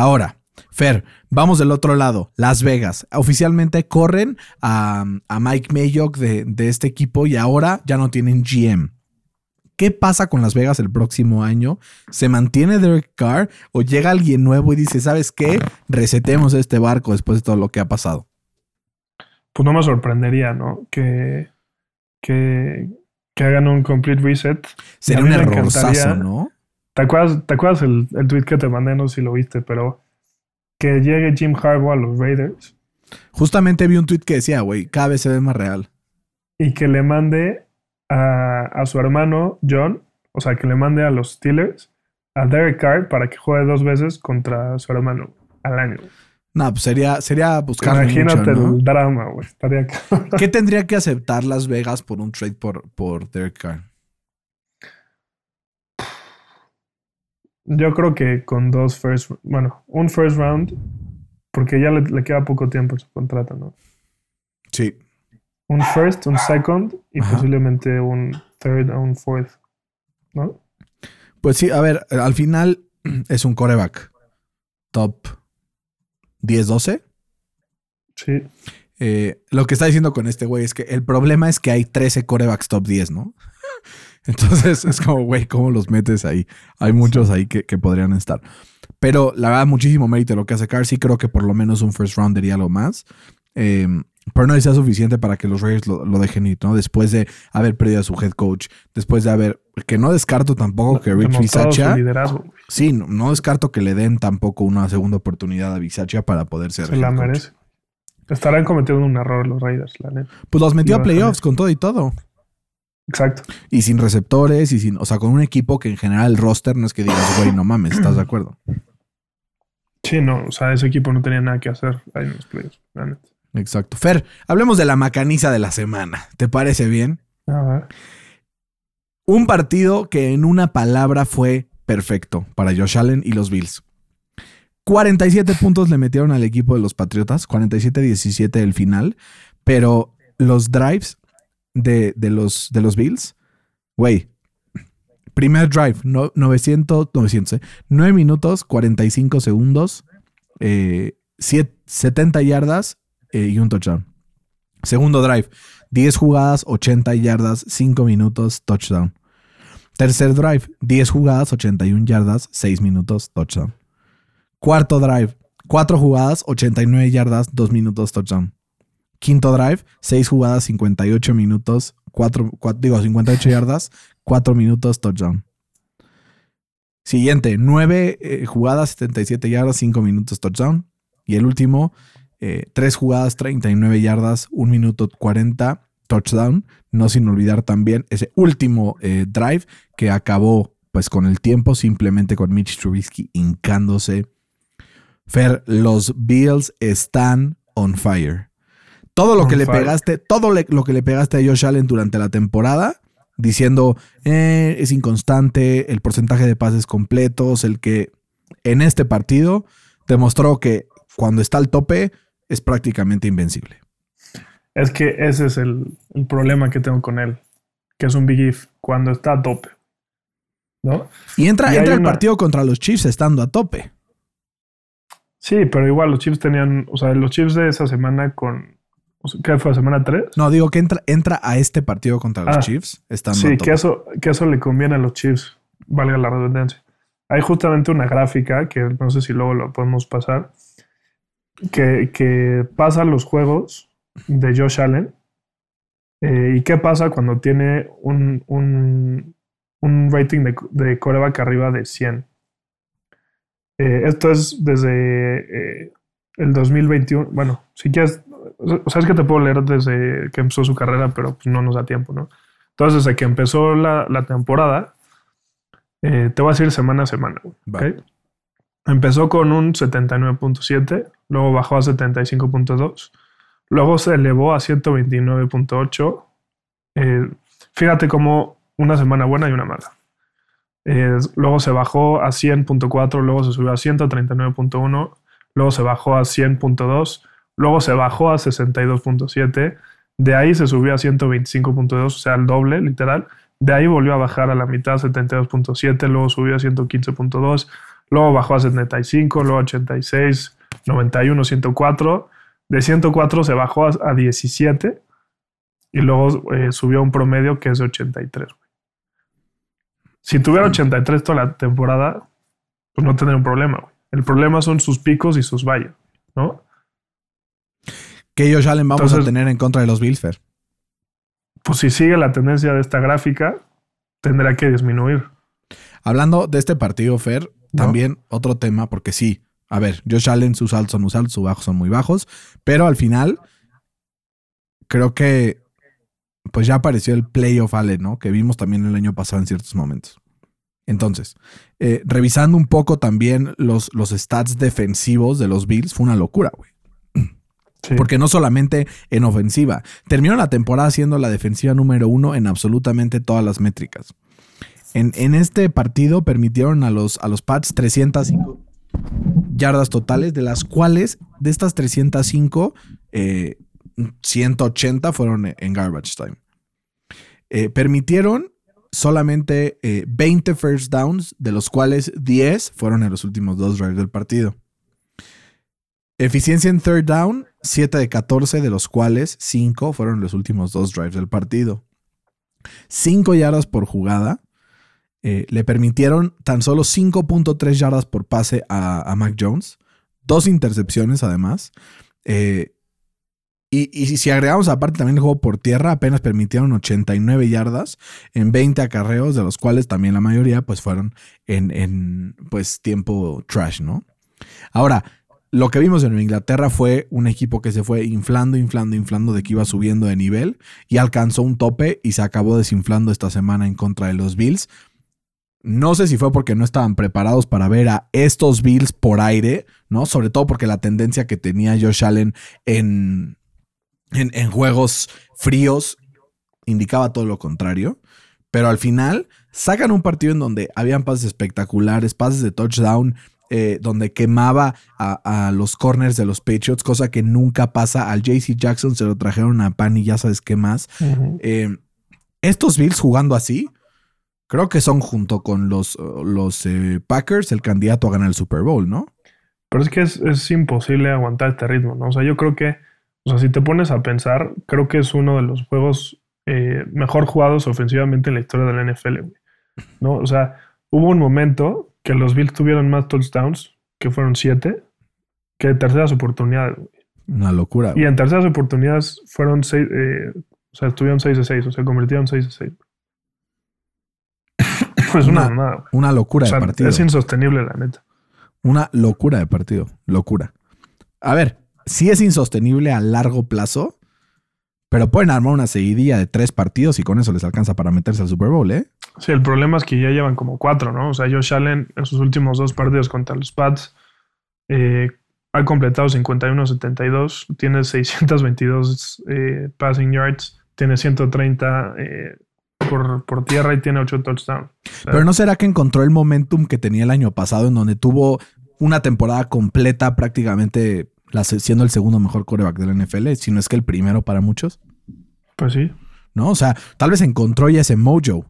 Ahora, Fer, vamos del otro lado. Las Vegas. Oficialmente corren a, a Mike Mayock de, de este equipo y ahora ya no tienen GM. ¿Qué pasa con Las Vegas el próximo año? ¿Se mantiene Derek Carr o llega alguien nuevo y dice, ¿sabes qué? Resetemos este barco después de todo lo que ha pasado. Pues no me sorprendería, ¿no? Que, que, que hagan un complete reset. Sería un encantaría- ¿no? ¿Te acuerdas, ¿te acuerdas el, el tweet que te mandé? No sé si lo viste, pero que llegue Jim Harbaugh a los Raiders Justamente vi un tweet que decía, güey, cada vez se ve más real. y que le mande a, a su hermano John, o sea, que le mande a los Steelers a Derek Carr para que juegue dos veces contra su hermano al año. No, pues sería, sería buscar Imagínate mucho, ¿no? el drama, güey. Estaría. ¿Qué tendría que aceptar Las Vegas por un trade por, por Derek Carr? Yo creo que con dos first, bueno, un first round, porque ya le, le queda poco tiempo en su contrato, ¿no? Sí. Un first, un second y Ajá. posiblemente un third o un fourth, ¿no? Pues sí, a ver, al final <clears throat> es un coreback top 10-12. Sí. Eh, lo que está diciendo con este güey es que el problema es que hay 13 corebacks top 10, ¿no? Entonces <laughs> es como, güey, ¿cómo los metes ahí? Hay muchos ahí que, que podrían estar. Pero la verdad, muchísimo mérito lo que hace Carr. Sí creo que por lo menos un first round diría lo más. Eh, pero no sea suficiente para que los Raiders lo, dejen ir, ¿no? Después de haber perdido a su head coach, después de haber, que no descarto tampoco que Rich Bisaccia, sí, no, descarto que le den tampoco una segunda oportunidad a Bisaccia para poder ser. Se la merece. Estarán cometiendo un error los Raiders, la neta. Pues los metió a playoffs con todo y todo. Exacto. Y sin receptores y sin, o sea, con un equipo que en general el roster no es que digas, güey, no mames, ¿estás de acuerdo? Sí, no, o sea, ese equipo no tenía nada que hacer ahí en los playoffs, la neta. Exacto. Fer, hablemos de la macaniza de la semana. ¿Te parece bien? Un partido que en una palabra fue perfecto para Josh Allen y los Bills. 47 puntos le metieron al equipo de los Patriotas, 47-17 el final, pero los drives de, los, de los Bills, güey, primer drive, 900, 900, 9 minutos, 45 segundos, 70 eh, yardas eh, y un touchdown. Segundo drive, 10 jugadas, 80 yardas, 5 minutos, touchdown. Tercer drive, 10 jugadas, 81 yardas, 6 minutos, touchdown. Cuarto drive, 4 jugadas, 89 yardas, 2 minutos, touchdown. Quinto drive, 6 jugadas, 58 minutos, 4, digo, 58 yardas, 4 minutos, touchdown. Siguiente, 9 eh, jugadas, 77 yardas, 5 minutos, touchdown. Y el último, eh, tres jugadas, 39 yardas, un minuto 40, touchdown. No sin olvidar también ese último eh, drive que acabó pues con el tiempo, simplemente con Mitch Trubisky hincándose. Fer, los Bills están on fire. Todo lo que le pegaste, todo lo que le pegaste a Josh Allen durante la temporada, diciendo eh, es inconstante, el porcentaje de pases completos, el que en este partido demostró que cuando está al tope, es prácticamente invencible. Es que ese es el, problema que tengo con él, que es un Big If cuando está a tope. ¿no? Y entra, entra el partido contra los Chiefs estando a tope. Sí, pero igual los Chiefs tenían, o sea, los Chiefs de esa semana con, ¿qué fue? ¿Semana 3? No, digo que entra, entra a este partido contra los ah, Chiefs sí, que eso, que eso le conviene a los Chiefs, valga la redundancia. Hay justamente una gráfica que no sé si luego lo podemos pasar, que, que pasa los juegos de Josh Allen eh, y qué pasa cuando tiene un, un, un rating de, de, coreback arriba de 100. Eh, esto es desde eh, el 2021. Bueno, si quieres, o sea, es que te puedo leer desde que empezó su carrera, pero pues no nos da tiempo, ¿no? Entonces, desde que empezó la, la temporada, te voy a decir semana a semana. ¿okay? Empezó con un 79.7, luego bajó a 75.2, luego se elevó a 129.8. Eh, fíjate cómo una semana buena y una mala. Eh, luego se bajó a 100.4, luego se subió a 139.1, luego se bajó a 100.2, luego se bajó a 62.7, de ahí se subió a 125.2, o sea, el doble, literal. De ahí volvió a bajar a la mitad, 72.7, luego subió a 115.2, luego bajó a 75, luego a 86, 91, 104. De 104 se bajó a, 17 y luego eh, subió a un promedio que es de 83. Si tuviera 83 toda la temporada, pues no tendría un problema. El problema son sus picos y sus valles, ¿no? Que ellos Allen vamos a tener en contra de los Bills, Pues si sigue la tendencia de esta gráfica, tendrá que disminuir. Hablando de este partido, Fer, también otro tema, porque sí, a ver, Josh Allen, sus altos son muy altos, sus bajos son muy bajos, pero al final creo que pues ya apareció el playoff Allen, ¿no? Que vimos también el año pasado en ciertos momentos. Entonces, eh, revisando un poco también los, los stats defensivos de los Bills, fue una locura, güey. Porque no solamente en ofensiva, terminó la temporada siendo la defensiva número uno en absolutamente todas las métricas. En, este partido permitieron a los, a los Pats 305 yardas totales, de las cuales de estas 305, 180 eh, fueron en garbage time. Eh, permitieron solamente 20 eh, first downs, de los cuales 10 fueron en los últimos dos drives del partido. Eficiencia en third down, 7 de 14, de los cuales 5 fueron los últimos dos drives del partido. 5 yardas por jugada. Eh, le permitieron tan solo 5.3 yardas por pase a, Mac Jones. Dos intercepciones además. Eh, y, si agregamos aparte también el juego por tierra, apenas permitieron 89 yardas en 20 acarreos, de los cuales también la mayoría pues fueron en, en pues tiempo trash, ¿no? Ahora, lo que vimos en Inglaterra fue un equipo que se fue inflando, inflando, inflando de que iba subiendo de nivel y alcanzó un tope y se acabó desinflando esta semana en contra de los Bills. No sé si fue porque no estaban preparados para ver a estos Bills por aire, ¿no? Sobre todo porque la tendencia que tenía Josh Allen en, en, juegos fríos indicaba todo lo contrario. Pero al final sacan un partido en donde habían pases espectaculares, pases de touchdown, eh, donde quemaba a, los corners de los Patriots, cosa que nunca pasa. Al JC Jackson se lo trajeron a Pan y ya sabes qué más. Eh, estos Bills jugando así, creo que son junto con los, los eh, Packers el candidato a ganar el Super Bowl, ¿no? Pero es que es, es imposible aguantar este ritmo, ¿no? O sea, yo creo que o sea, si te pones a pensar, creo que es uno de los juegos eh, mejor jugados ofensivamente en la historia de la NFL, ¿No? O sea, hubo un momento que los Bills tuvieron más touchdowns, que fueron siete, que terceras oportunidades, Una locura. Y en terceras oportunidades fueron seis, eh, o sea, estuvieron 6 de 6, o sea, convirtieron 6 de 6. <coughs> es una, una, locura de partido. Es insostenible, la neta. Una locura de partido. Locura. A ver, sí es insostenible a largo plazo, pero pueden armar una seguidilla de tres partidos y con eso les alcanza para meterse al Super Bowl, ¿eh? Sí, el problema es que ya llevan como cuatro, ¿no? O sea, Josh Allen en sus últimos dos partidos contra los Pats eh, ha completado 51-72, tiene 622 eh, passing yards, tiene 130 eh, por, por, tierra y tiene 8 touchdowns. Pero ¿no será que encontró el momentum que tenía el año pasado en donde tuvo una temporada completa prácticamente siendo el segundo mejor coreback de la NFL, si no es que el primero para muchos. Pues sí. ¿No? O sea, tal vez encontró ya ese mojo.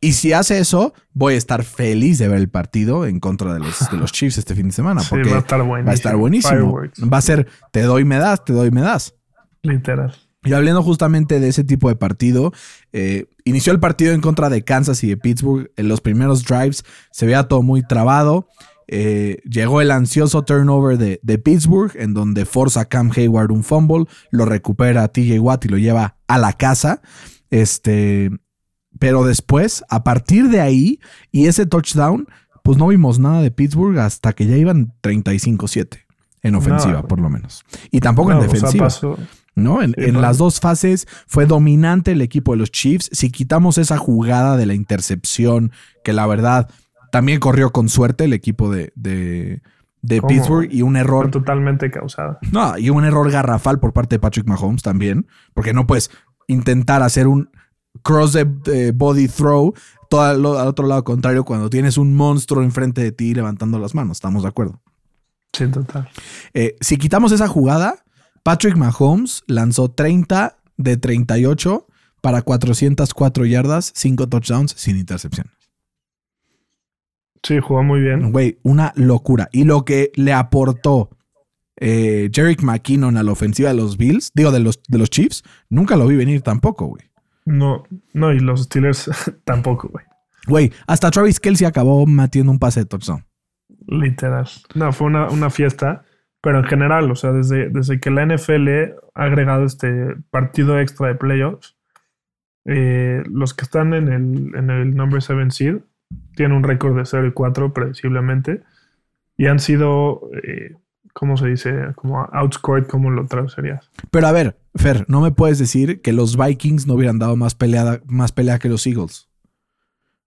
Y si hace eso, voy a estar feliz de ver el partido en contra de los, de los <laughs> Chiefs este fin de semana. Porque va a estar buenísimo. Va a estar buenísimo. Va a ser te doy, me das, te doy, me das. Literal. Y hablando justamente de ese tipo de partido, eh, inició el partido en contra de Kansas y de Pittsburgh. En los primeros drives se veía todo muy trabado. Eh, llegó el ansioso turnover de, Pittsburgh, en donde forza a Cam Hayward un fumble, lo recupera a TJ Watt y lo lleva a la casa. Este, pero después, a partir de ahí y ese touchdown, pues no vimos nada de Pittsburgh hasta que ya iban 35-7 en ofensiva, por lo menos. Y tampoco en defensiva. ¿no? En, en, las dos fases fue dominante el equipo de los Chiefs. Si quitamos esa jugada de la intercepción, que la verdad también corrió con suerte el equipo de, de, Pittsburgh y un error. totalmente causado. No, y un error garrafal por parte de Patrick Mahomes también, porque no puedes intentar hacer un cross de body throw todo al, otro lado contrario cuando tienes un monstruo enfrente de ti levantando las manos. ¿Estamos de acuerdo? Sí, total. Eh, si quitamos esa jugada, Patrick Mahomes lanzó 30 de 38 para 404 yardas, 5 touchdowns sin intercepción. Sí, jugó muy bien. Güey, una locura. Y lo que le aportó eh, Jerick McKinnon a la ofensiva de los Bills, digo, de los, de los Chiefs, nunca lo vi venir tampoco, güey. No, no, y los Steelers <laughs> tampoco, güey. Güey, hasta Travis Kelsey acabó metiendo un pase de touchdown. Literal. No, fue una, fiesta, pero en general, o sea, desde, desde que la NFL ha agregado este partido extra de playoffs, eh, los que están en el, en el number 7 seed tiene un récord de 0 y 4 predeciblemente y han sido, eh, ¿cómo se dice? Como outscored, ¿cómo lo traducirías? Pero a ver, Fer, no me puedes decir que los Vikings no hubieran dado más pelea, más pelea que los Eagles.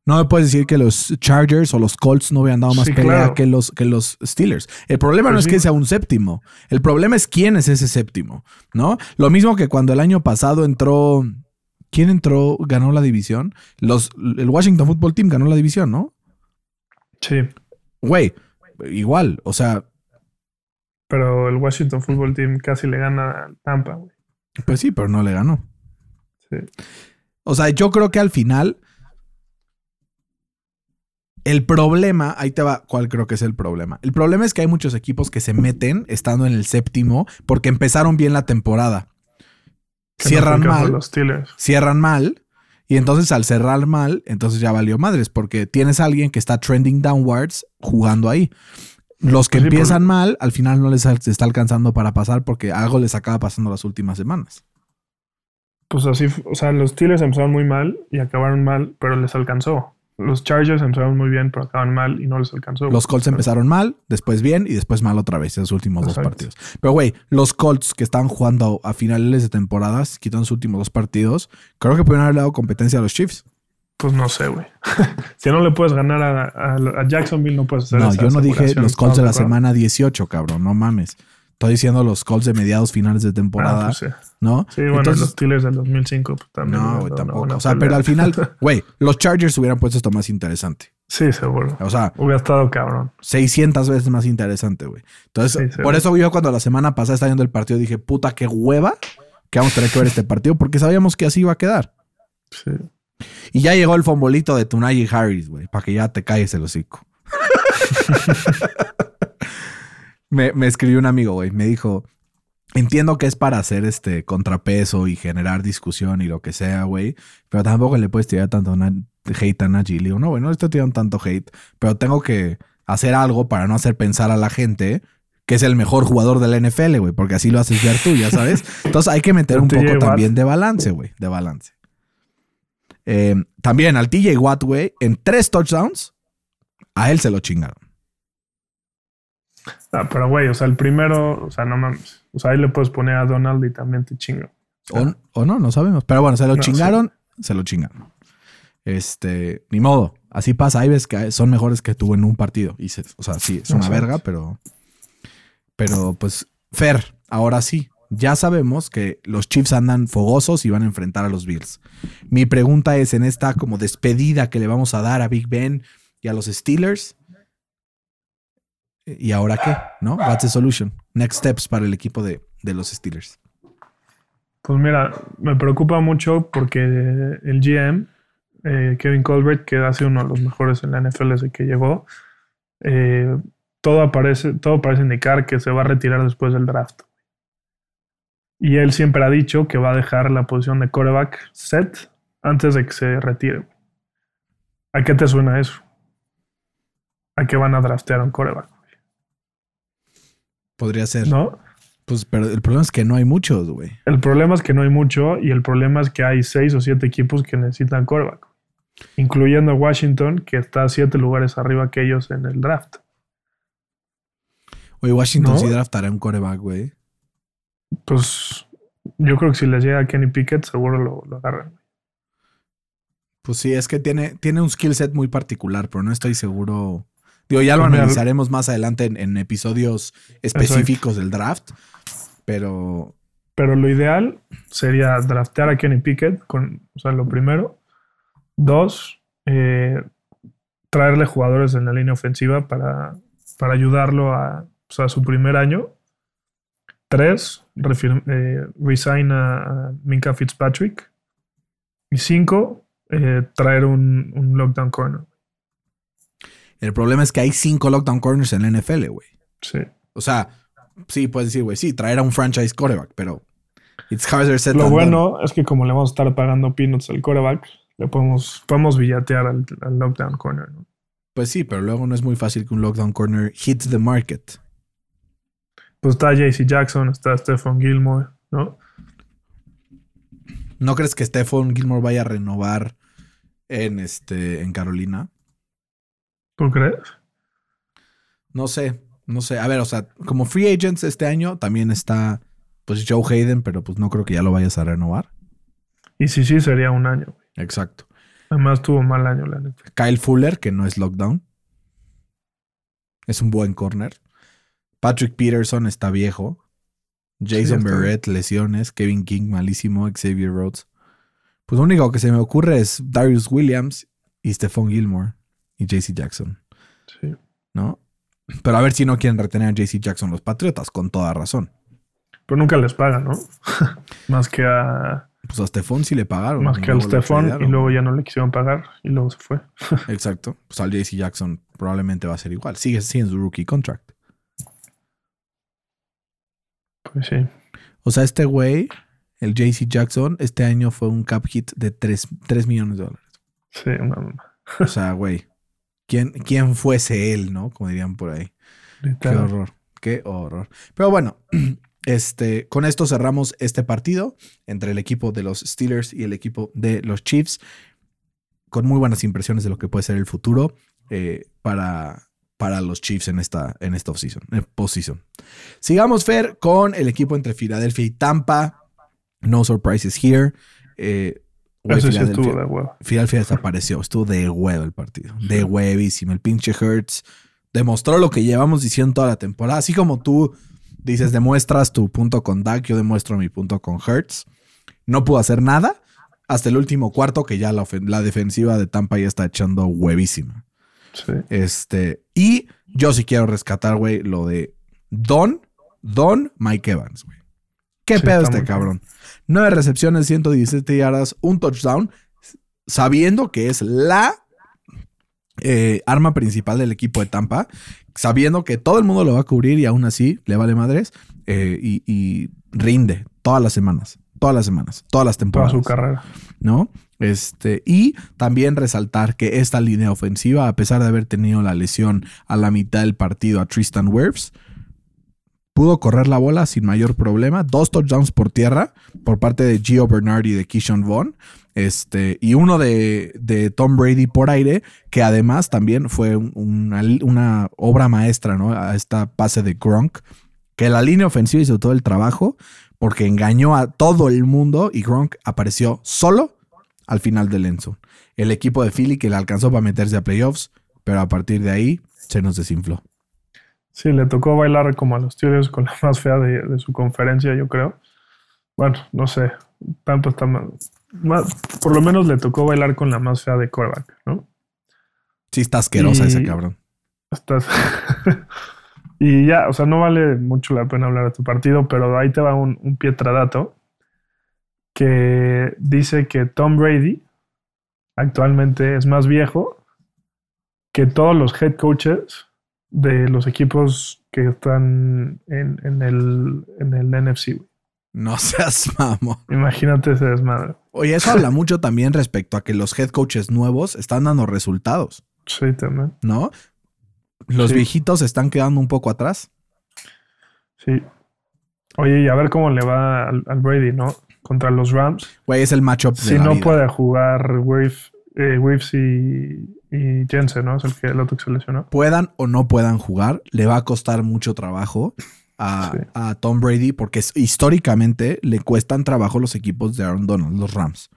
No me puedes decir que los Chargers o los Colts no hubieran dado más pelea que, los, que los Steelers. El problema no pues es que sea un séptimo. El problema es quién es ese séptimo, ¿no? Lo mismo que cuando el año pasado entró ¿Quién entró, ganó la división? Los, el Washington Football Team ganó la división, ¿no? Sí. Güey, igual, o sea. Pero el Washington Football Team casi le gana a Tampa, güey. Pues sí, pero no le ganó. Sí. O sea, yo creo que al final. El problema, ahí te va, ¿cuál creo que es el problema? El problema es que hay muchos equipos que se meten estando en el séptimo porque empezaron bien la temporada. Cierran no mal, Los cierran mal y entonces al cerrar mal, entonces ya valió madres porque tienes a alguien que está trending downwards jugando ahí. Los que sí, empiezan por- mal, al final no les está alcanzando para pasar porque algo les acaba pasando las últimas semanas. Pues así, o sea, los Steelers empezaron muy mal y acabaron mal, pero les alcanzó. Los Chargers empezaron muy bien, pero acaban mal y no les alcanzó. Los Colts empezaron mal, después bien y después mal otra vez en los últimos dos partidos. Pero güey, los Colts que estaban jugando a finales de temporadas, quitando sus últimos dos partidos, creo que pudieron haber dado competencia a los Chiefs. Pues no sé, güey. <laughs> si no le puedes ganar a, a- a Jacksonville, no puedes hacer No, esa yo no dije los Colts de la semana 18, cabrón, no mames. Estoy diciendo los Colts de mediados finales de temporada, Ah, pues sí. ¿no? Sí, bueno, Entonces- los Steelers del 2005 pues, también. No, güey, tampoco. O sea, pelea. pero al final, <laughs> güey, los Chargers hubieran puesto esto más interesante. Sí, seguro. O sea, Hubiera estado cabrón. 600 veces más interesante, güey. Entonces, Sí, por eso yo cuando la semana pasada estaba viendo el partido dije, puta, qué hueva que vamos a tener que ver este partido porque sabíamos que así iba a quedar. Sí. Y ya llegó el fombolito de Tunay Harris, güey, para que ya te calles el hocico. <laughs> me, me escribió un amigo, güey, me dijo, entiendo que es para hacer este contrapeso y generar discusión y lo que sea, güey, pero tampoco le puedes tirar tanto na- hate a Najee. Le digo, no, güey, no le estoy tirando tanto hate, pero tengo que hacer algo para no hacer pensar a la gente que es el mejor jugador de la NFL, güey, porque así lo haces ver tú, ya sabes. <laughs> Entonces hay que meter un poco Watt. también de balance, güey, de balance. Eh, también al TJ Watt, güey, en tres touchdowns, a él se lo chingaron. Ah, pero güey, o sea, el primero, o sea, no mames. O sea, ahí le puedes poner a Donald y también te chingo. O, o no, no sabemos. Pero bueno, se lo No, chingaron, se lo chingaron. Este, ni modo. Así pasa. Hay veces que son mejores que tú en un partido. Y se- o sea, sí, es una verga, pero. Pero pues, Fer, ahora sí. Ya sabemos que los Chiefs andan fogosos y van a enfrentar a los Bills. Mi pregunta es: en esta como despedida que le vamos a dar a Big Ben y a los Steelers. ¿Y ahora qué? ¿No? What's the solution? Next steps para el equipo de, de los Steelers. Pues mira, me preocupa mucho porque el GM, eh, Kevin Colbert, que ha sido uno de los mejores en la NFL desde que llegó, eh, todo, aparece, todo parece indicar que se va a retirar después del draft. Y él siempre ha dicho que va a dejar la posición de quarterback set antes de que se retire. ¿A qué te suena eso? ¿A qué van a draftear un quarterback? Podría ser. ¿No? Pues, pero el problema es que no hay muchos, güey. El problema es que no hay mucho y el problema es que hay seis o siete equipos que necesitan quarterback, incluyendo Washington, que está siete lugares arriba que ellos en el draft. Oye, Washington ¿No? sí draftará un coreback, güey. Pues yo creo que si les llega Kenny Pickett, seguro lo, lo agarran. Pues sí, es que tiene, tiene un skill set muy particular, pero no estoy seguro. Digo, ya lo Pues mira, analizaremos más adelante en, en episodios específicos del draft. Pero Pero lo ideal sería draftear a Kenny Pickett, con, o sea, lo primero. Dos, eh, traerle jugadores en la línea ofensiva para, para ayudarlo a, su primer año. Tres, eh, resign a, a Minka Fitzpatrick. Y cinco, eh, traer un, un lockdown corner. El problema es que hay cinco lockdown corners en la NFL, güey. Sí. O sea, sí, puedes decir, güey, sí, traer a un franchise quarterback, pero it's harder said Lo done. bueno es que como le vamos a estar pagando peanuts al quarterback, le podemos, podemos villatear al, al lockdown corner. ¿no? Pues sí, pero luego no es muy fácil que un lockdown corner hit the market. Pues está JC Jackson, está Stephon Gilmore, ¿no? ¿No crees que Stephon Gilmore vaya a renovar en este en Carolina? ¿Tú crees? No sé, no sé. A ver, o sea, como free agents este año también está pues Joe Hayden, pero pues no creo que ya lo vayas a renovar. Y si sí, sería un año. güey. Exacto. Además tuvo mal año, la neta. Kyle Fuller, que no es lockdown. Es un buen corner. Patrick Peterson está viejo. Jason está Barrett, lesiones. Kevin King, malísimo. Xavier Rhodes. Pues lo único que se me ocurre es Darius Williams y Stephon Gilmore y JC Jackson, Sí. ¿no? Pero a ver si no quieren retener a JC Jackson los Patriotas, con toda razón. Pero nunca les pagan, ¿no? <laughs> Más que a. Pues a Stephon sí le pagaron. Más que al Stephon y luego ya no le quisieron pagar y luego se fue. <laughs> Exacto. Pues al JC Jackson probablemente va a ser igual. Sigue siendo su rookie contract. Pues sí. O sea, este güey, el JC Jackson, este año fue un cap hit de 3, millones de dólares. Sí, una mamá. O sea, güey. ¿Quién, ¿Quién fuese él, no? Como dirían por ahí. Qué horror. Qué horror. Pero bueno, <clears throat> este, con esto cerramos este partido entre el equipo de los Steelers y el equipo de los Chiefs. Con muy buenas impresiones de lo que puede ser el futuro eh, para, para los Chiefs en esta, en esta offseason, en postseason. Sigamos, Fer, con el equipo entre Filadelfia y Tampa. No surprises here. Eh, Eso sí estuvo de huevo. Filadelfia desapareció. Estuvo de huevo el partido. De huevísimo. El pinche Hurts demostró lo que llevamos diciendo toda la temporada. Así como tú dices, demuestras tu punto con Dak, yo demuestro mi punto con Hurts. No pudo hacer nada hasta el último cuarto, que ya la, la defensiva de Tampa ya está echando huevísima. Sí. Este, y yo sí quiero rescatar, güey, lo de Don, Don Mike Evans, güey. ¿Qué Sí, pedo este cabrón? Nueve recepciones, 117 yardas, un touchdown, sabiendo que es la eh, arma principal del equipo de Tampa, sabiendo que todo el mundo lo va a cubrir y aún así le vale madres eh, y, y rinde todas las semanas, todas las semanas, todas las Toda temporadas. su carrera. ¿no? Este, y también resaltar que esta línea ofensiva, a pesar de haber tenido la lesión a la mitad del partido a Tristan Wirfs, pudo correr la bola sin mayor problema. Dos touchdowns por tierra por parte de Gio Bernard y de Keyshawn Vaughn. Este, y uno de, de Tom Brady por aire, que además también fue un- una, una obra maestra, ¿no? A esta pase de Gronk, que la línea ofensiva hizo todo el trabajo porque engañó a todo el mundo y Gronk apareció solo al final del Enzo. El equipo de Philly que le alcanzó para meterse a playoffs, pero a partir de ahí se nos desinfló. Sí, le tocó bailar como a los Steelers con la <laughs> más fea de, de su conferencia, yo creo. Bueno, no sé. Tampa está más, más- Por lo menos le tocó bailar con la más fea de quarterback, ¿no? Sí, está asquerosa Y- ese cabrón. Estás. <laughs> y ya, o sea, no vale mucho la pena hablar de tu partido, pero ahí te va un, un pietradato que dice que Tom Brady actualmente es más viejo que todos los head coaches de los equipos que están en, en el, en el NFC. güey. No <laughs> seas mamo. Imagínate ese desmadre. Oye, eso habla mucho también respecto a que los head coaches nuevos están dando resultados, Sí, también. ¿no? Los Sí. viejitos se están quedando un poco atrás. Sí. Oye, y a ver cómo le va al, al Brady, ¿no? Contra los Rams. Güey, es el matchup de Si la no vida. puede jugar eh, Wirfs y, y Jensen, ¿no? Es el, que, el otro que se lesionó. puedan o no puedan jugar, le va a costar mucho trabajo a, Sí. a Tom Brady porque históricamente le cuestan trabajo los equipos de Aaron Donald, los Rams.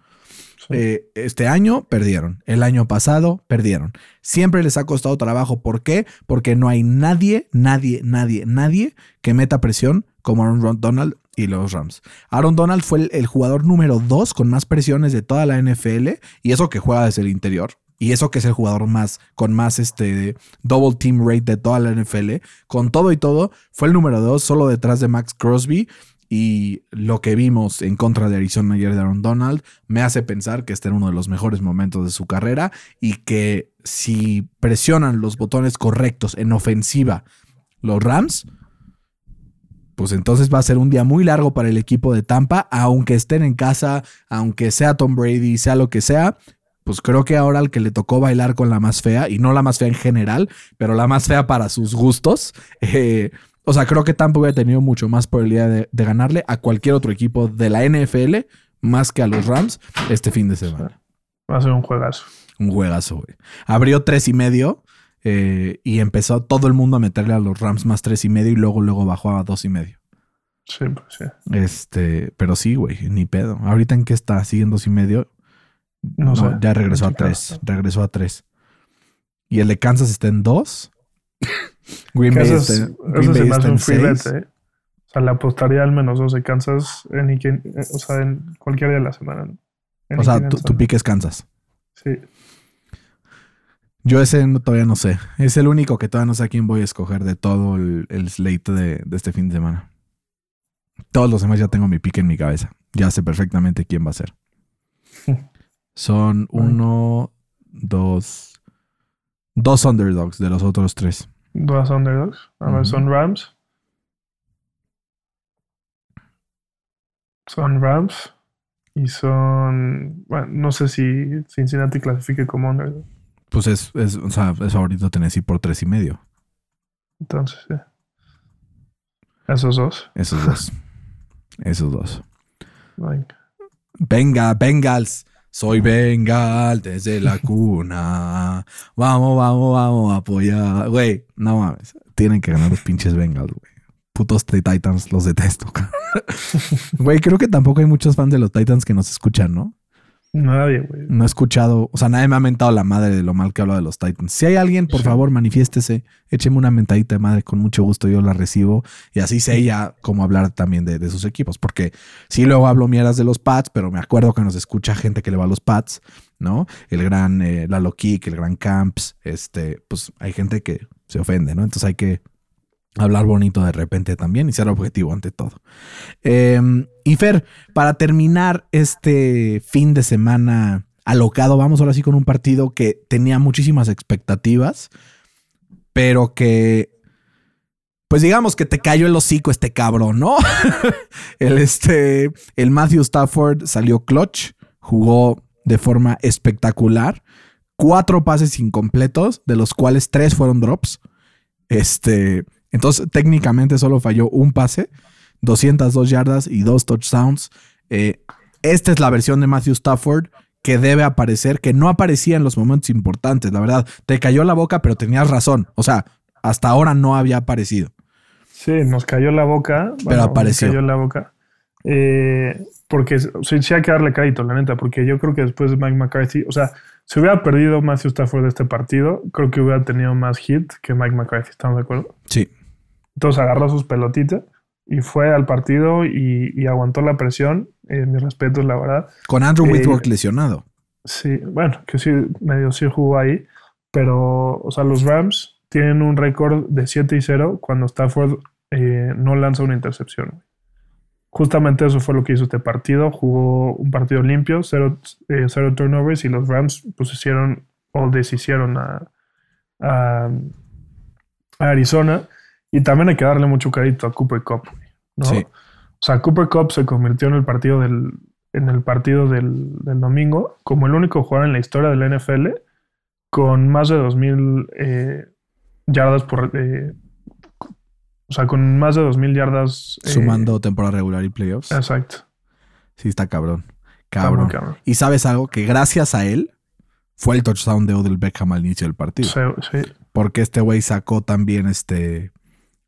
Sí. Eh, este año perdieron, el año pasado perdieron. Siempre les ha costado trabajo. ¿Por qué? Porque no hay nadie, nadie, nadie, nadie que meta presión como Aaron Donald y los Rams. Aaron Donald fue el, el jugador número dos con más presiones de toda la NFL y eso que juega desde el interior. Y eso que es el jugador más, con más este double team rate de toda la NFL. Con todo y todo, fue el número dos, solo detrás de Max Crosby. Y lo que vimos en contra de Arizona ayer de Aaron Donald me hace pensar que este era uno de los mejores momentos de su carrera y que si presionan los botones correctos en ofensiva los Rams, pues entonces va a ser un día muy largo para el equipo de Tampa, aunque estén en casa, aunque sea Tom Brady, sea lo que sea. Pues creo que ahora al que le tocó bailar con la más fea, y no la más fea en general, pero la más fea para sus gustos, eh, o sea, creo que Tampa hubiera tenido mucho más probabilidad de, de ganarle a cualquier otro equipo de la NFL más que a los Rams este fin de semana. Va a ser un juegazo. Un juegazo, güey. Abrió tres y medio eh, y empezó todo el mundo a meterle a los Rams más tres y medio y luego, luego bajó a dos y medio. Sí, pues sí. Este, pero sí, güey, ni pedo. Ahorita en qué está, sigue en dos y medio. No sé. ya regresó a tres. Regresó a tres. Y el de Kansas está en dos. <laughs> Green Bay Kansas, está, Green Bay está en free bet, seis. ¿eh? O sea, le apostaría al menos 12 Kansas en, eh, o sea, en cualquier día de la semana. O sea, tu, pique es Kansas. Sí. Yo ese no- todavía no sé. Es el único que todavía no sé a quién voy a escoger de todo el, el slate de, de este fin de semana. todos los demás ya tengo mi pique en mi cabeza. Ya sé perfectamente quién va a ser. <laughs> Son uno, dos, dos underdogs de los otros tres. Dos underdogs. A ver, son Rams. Son Rams. Y son. Bueno, no sé si Cincinnati clasifique como underdog. Pues es, es, o sea, es favorito Tennessee por tres y medio. Entonces, sí. Esos dos. Esos dos. <laughs> Esos dos. Venga. Venga, Bengals. Soy Bengal desde la cuna. Vamos, vamos, vamos a apoyar. Güey, no mames. Tienen que ganar los pinches Bengals, güey. Putos Titans, los detesto. <laughs> Güey, creo que tampoco hay muchos fans de los Titans que nos escuchan, ¿no? Nadie, güey. No he escuchado, o sea, nadie me ha mentado la madre de lo mal que hablo de los Titans. Si hay alguien, por Sí. favor, manifiéstese, écheme una mentadita de madre, con mucho gusto yo la recibo y así sé ya cómo hablar también de, de sus equipos, porque sí luego hablo mierdas de los Pats, pero me acuerdo que nos escucha gente que le va a los Pats, ¿no? El gran eh, Lalo Kick, el gran Camps, este, pues hay gente que se ofende, ¿no? Entonces hay que hablar bonito de repente también y ser objetivo ante todo. Eh, y Fer, para terminar este fin de semana alocado, vamos ahora sí con un partido que tenía muchísimas expectativas, pero que, pues digamos que te cayó el hocico este cabrón, ¿no? <laughs> el, este, el Matthew Stafford salió clutch, jugó de forma espectacular, cuatro pases incompletos, de los cuales tres fueron drops. Este, entonces técnicamente solo falló un pase, 202 yardas y dos touchdowns. Eh, esta es la versión de Matthew Stafford que debe aparecer, que no aparecía en los momentos importantes. La verdad, te cayó la boca, pero tenías razón. O sea, hasta ahora no había aparecido. Sí, nos cayó la boca. Bueno, apareció. Nos cayó la boca. Eh, porque sí, sí hay que darle crédito, la neta, porque yo creo que después de Mike McCarthy, o sea, si hubiera perdido Matthew Stafford de este partido, creo que hubiera tenido más hit que Mike McCarthy, ¿estamos de acuerdo? Sí. Entonces agarró sus pelotitas y fue al partido y, y aguantó la presión. Eh, mis respetos, la verdad. Con Andrew Eh, Whitworth lesionado. Sí, bueno, que sí, medio sí jugó ahí, pero, o sea, los Rams tienen un récord de 7 y 0 cuando Stafford eh, no lanza una intercepción. Justamente eso fue lo que hizo este partido. Jugó un partido limpio, cero, eh, cero turnovers y los Rams pues hicieron o deshicieron a, a, a Arizona. Y también hay que darle mucho crédito a Cooper Cup. ¿No? Sí. O sea, Cooper Cup se convirtió en el partido del, en el partido del, del domingo como el único jugador en la historia de la NFL con más de 2.000 eh, yardas por... eh, o sea, con más de 2.000 yardas. eh, Sumando temporada regular y playoffs. Exacto. Sí, está cabrón. Está Cabrón. cabrón. Y sabes algo que gracias a él fue el touchdown de Odell Beckham al inicio del partido. Sí, sí. Porque este güey sacó también este.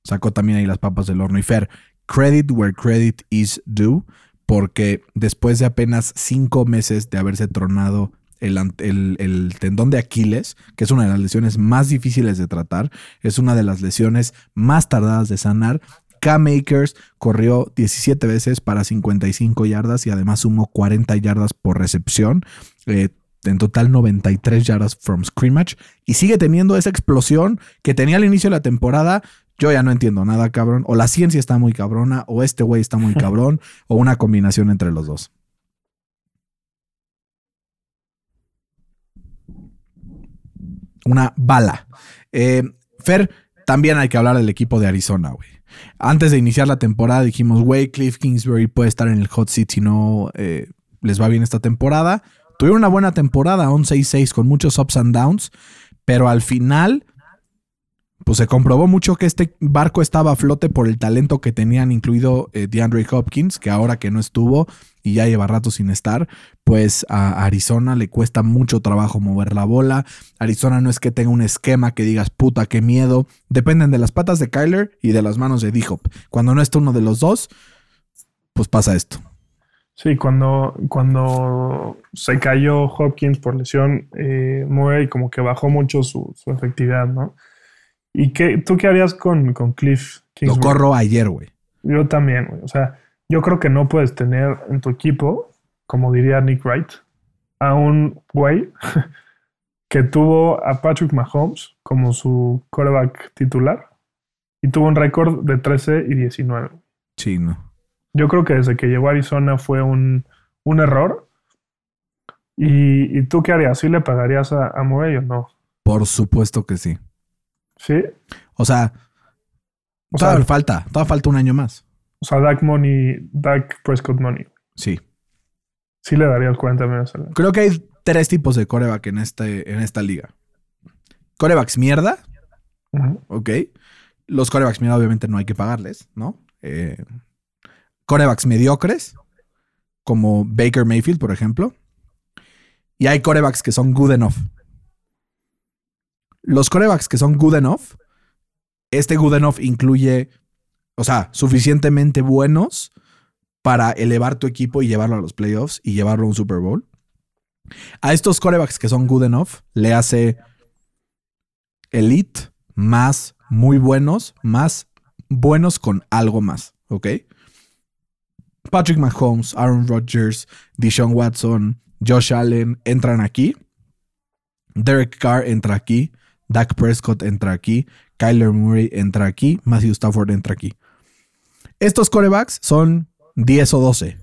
Sacó también ahí las papas del horno. Y Fer, credit where credit is due. Porque después de apenas cinco meses de haberse tronado el, tendón de Aquiles, que es una de las lesiones más difíciles de tratar, es una de las lesiones más tardadas de sanar. Cam Akers corrió 17 veces para 55 yardas y además sumó 40 yardas por recepción. Eh, en total 93 yardas from scrimmage y sigue teniendo esa explosión que tenía al inicio de la temporada. Yo ya no entiendo nada, cabrón. O la ciencia está muy cabrona, o este güey está muy <laughs> cabrón, o una combinación entre los dos. Una bala. Eh, Fer, también hay que hablar del equipo de Arizona, güey. Antes de iniciar la temporada dijimos, güey, Cliff Kingsbury puede estar en el hot seat si no eh, les va bien esta temporada. Tuvieron una buena temporada, 11-6 con muchos ups and downs, pero al final, pues se comprobó mucho que este barco estaba a flote por el talento que tenían, incluido eh, DeAndre Hopkins, que ahora que no estuvo y ya lleva rato sin estar, pues a Arizona le cuesta mucho trabajo mover la bola. Arizona no es que tenga un esquema que digas, puta, qué miedo. Dependen de las patas de Kyler y de las manos de D-Hop. Cuando no está uno de los dos, pues pasa esto. Sí, cuando, cuando se cayó Hopkins por lesión, eh, Murray como que bajó mucho su, su efectividad, ¿no? ¿Y qué, tú qué harías con, con Cliff Lo Kingsbury? corro ayer, güey. Yo también, güey. O sea, yo creo que no puedes tener en tu equipo, como diría Nick Wright, a un güey <laughs> que tuvo a Patrick Mahomes como su quarterback titular y tuvo un récord de 13 y 19. Sí, no. Yo creo que desde que llegó a Arizona fue un, un error. ¿Y, ¿Y tú qué harías? ¿Sí le pagarías a, a Murray o no? Por supuesto que sí. ¿Sí? O sea, O todavía sea, falta, todavía falta un año más. o sea, Dak Money, Dak Prescott Money. Sí. Sí le darías 40 millones al año. Creo que hay tres tipos de coreback en, este, en esta liga. Corebacks mierda, Ujú. ok. Los corebacks mierda obviamente no hay que pagarles, ¿no? Eh, corebacks mediocres, como Baker Mayfield, por ejemplo. Y hay corebacks que son good enough. Los corebacks que son good enough, este good enough incluye, o sea, suficientemente buenos para elevar tu equipo y llevarlo a los playoffs y llevarlo a un Super Bowl. A estos corebacks que son good enough, le hace elite más muy buenos, más buenos con algo más, ¿ok? Patrick Mahomes, Aaron Rodgers, Deshaun Watson, Josh Allen entran aquí. Derek Carr entra aquí. Dak Prescott entra aquí. Kyler Murray entra aquí. Matthew Stafford entra aquí. Estos corebacks son 10 o 12.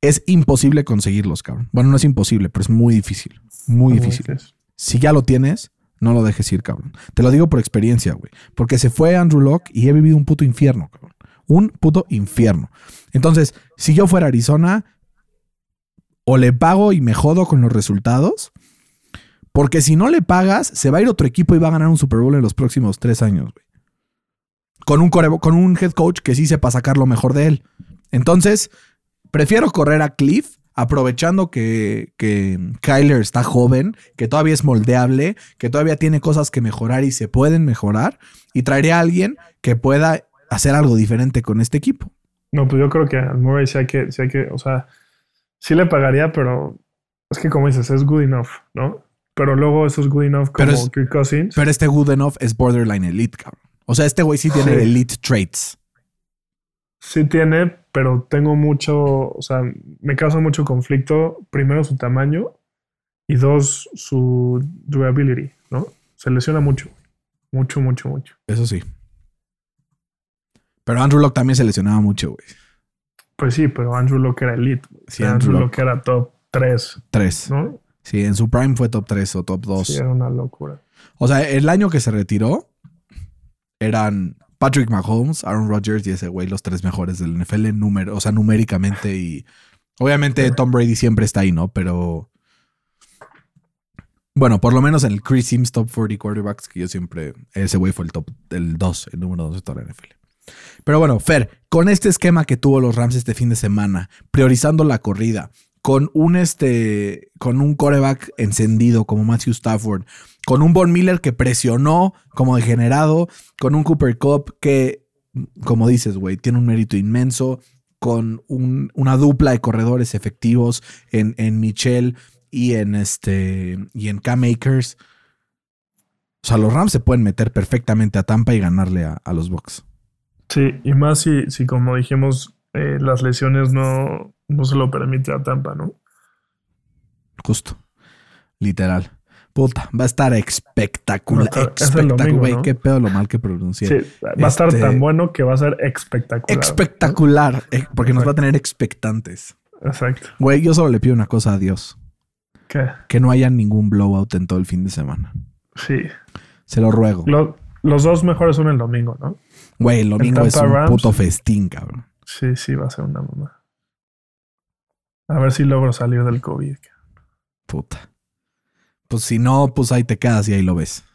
Es imposible conseguirlos, cabrón. Bueno, no es imposible, pero es muy difícil. Muy difícil. dices. Si ya lo tienes, no lo dejes ir, cabrón. Te lo digo por experiencia, güey. Porque se fue Andrew Locke y he vivido un puto infierno, cabrón. Un puto infierno. Entonces, si yo fuera Arizona, o le pago y me jodo con los resultados. Porque si no le pagas, se va a ir otro equipo y va a ganar un Super Bowl en los próximos tres años, güey. Con un, con un head coach que sí sepa sacar lo mejor de él. Entonces, prefiero correr a Cliff aprovechando que, que Kyler está joven, que todavía es moldeable, que todavía tiene cosas que mejorar y se pueden mejorar, y traeré a alguien que pueda hacer algo diferente con este equipo. No, pues yo creo que al Murray sí hay que, sí hay que, o sea, sí le pagaría, pero es que como dices, es good enough, ¿no? Pero luego esos good enough como Pero es- Kirk Cousins. Pero este good enough es borderline elite, cabrón. O sea, este güey sí tiene Sí. elite traits. Sí tiene, pero tengo mucho, o sea, me causa mucho conflicto. Primero su tamaño y dos su durability, ¿no? Se lesiona mucho, mucho, mucho, mucho. Eso sí. Pero Andrew Locke también se lesionaba mucho, güey. Pues sí, pero Andrew Locke era elite. O Sí, sea, Andrew Andrew. Locke era top 3, Tres. ¿no? Sí, en su prime fue top 3 o top 2. Sí, era una locura. O sea, el año que se retiró eran Patrick Mahomes, Aaron Rodgers y ese güey, los tres mejores del NFL, número, o sea, numéricamente. Y obviamente Tom Brady siempre está ahí, ¿no? Pero bueno, por lo menos en el Chris Sims Top 40 Quarterbacks, que yo siempre, ese güey fue el top, el 2, el número 2 de toda la NFL. Pero bueno, Fer, con este esquema que tuvo los Rams este fin de semana, priorizando la corrida, con un este, con un coreback encendido como Matthew Stafford, con un Von Miller que presionó como degenerado, con un Cooper Cup que, como dices, güey, tiene un mérito inmenso, con un- una dupla de corredores efectivos en, en Michelle y en este y en Cam Akers. O sea, los Rams se pueden meter perfectamente a Tampa y ganarle a, a los Bucks. Sí, y más si, si como dijimos, eh, las lesiones no, no se lo permite a Tampa, ¿no? Justo. Literal. Puta, va a estar espectacular. Va a estar- es Espectacular. domingo, ¿no? qué pedo lo mal que pronuncié. Sí, va a estar Este- tan bueno que va a ser espectacular. Espectacular. eh, Porque nos va a tener expectantes. Exacto. Güey, yo solo le pido una cosa a Dios. ¿Qué? Que no haya ningún blowout en todo el fin de semana. Sí. Se lo ruego. Lo- los dos mejores son el domingo, ¿no? Güey, el domingo es un Rams. puto festín, cabrón. Sí, sí, va a ser una mamá. A ver si logro salir del COVID. Puta. Pues si no, pues ahí te quedas y ahí lo ves. <laughs>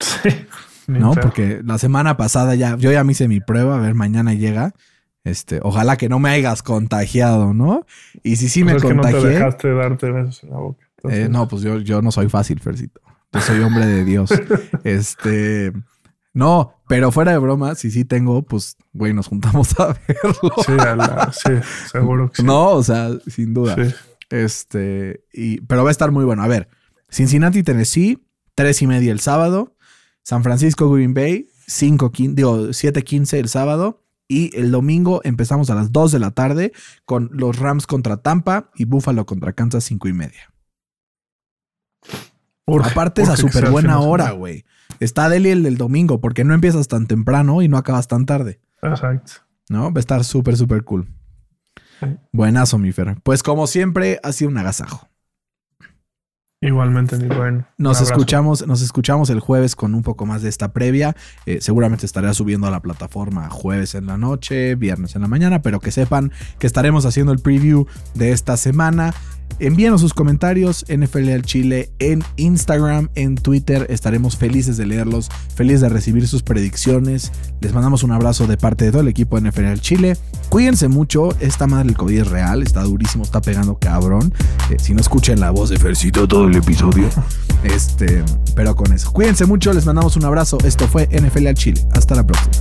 Sí. ¿No? Porque la semana pasada ya, yo ya me hice mi prueba, a ver, mañana llega. Este, ojalá que no me hayas contagiado, ¿no? Y si sí Pues me es que no te contagié. dejaste darte besos en la boca. eh, no, pues yo, yo no soy fácil, Fercito. Yo soy hombre de Dios. <laughs> este. No, pero fuera de broma, si sí tengo, pues, güey, nos juntamos a <laughs> verlo. Sí, a la- sí, seguro que sí. No, o sea, sin duda. Sí. Este, y, pero va a estar muy bueno. A ver, Cincinnati, Tennessee, tres y media el sábado. San Francisco, Green Bay, 5, digo, 7-15 el sábado. Y el domingo empezamos a las 2 de la tarde con los Rams contra Tampa y Buffalo contra Kansas, 5 y media. Urge, Aparte es a urge que sea súper buena hora, güey. Está Deli el del domingo porque no empiezas tan temprano y no acabas tan tarde. Exacto. ¿No? Va a estar súper, súper cool. Buenazo, mi Fer. Pues como siempre, ha sido un agasajo. Igualmente, mi buen. Nos escuchamos, nos escuchamos el jueves con un poco más de esta previa. Eh, seguramente estaré subiendo a la plataforma jueves en la noche, viernes en la mañana, pero que sepan que estaremos haciendo el preview de esta semana. Envíenos sus comentarios, NFL al Chile, en Instagram, en Twitter. Estaremos felices de leerlos, felices de recibir sus predicciones. Les mandamos un abrazo de parte de todo el equipo de NFL al Chile. Cuídense mucho. Esta madre del COVID es real, está durísimo, está pegando cabrón. Eh, si no escuchen la voz de Fercito todo el episodio. <laughs> Este, pero con eso. Cuídense mucho, les mandamos un abrazo. Esto fue NFL al Chile. Hasta la próxima.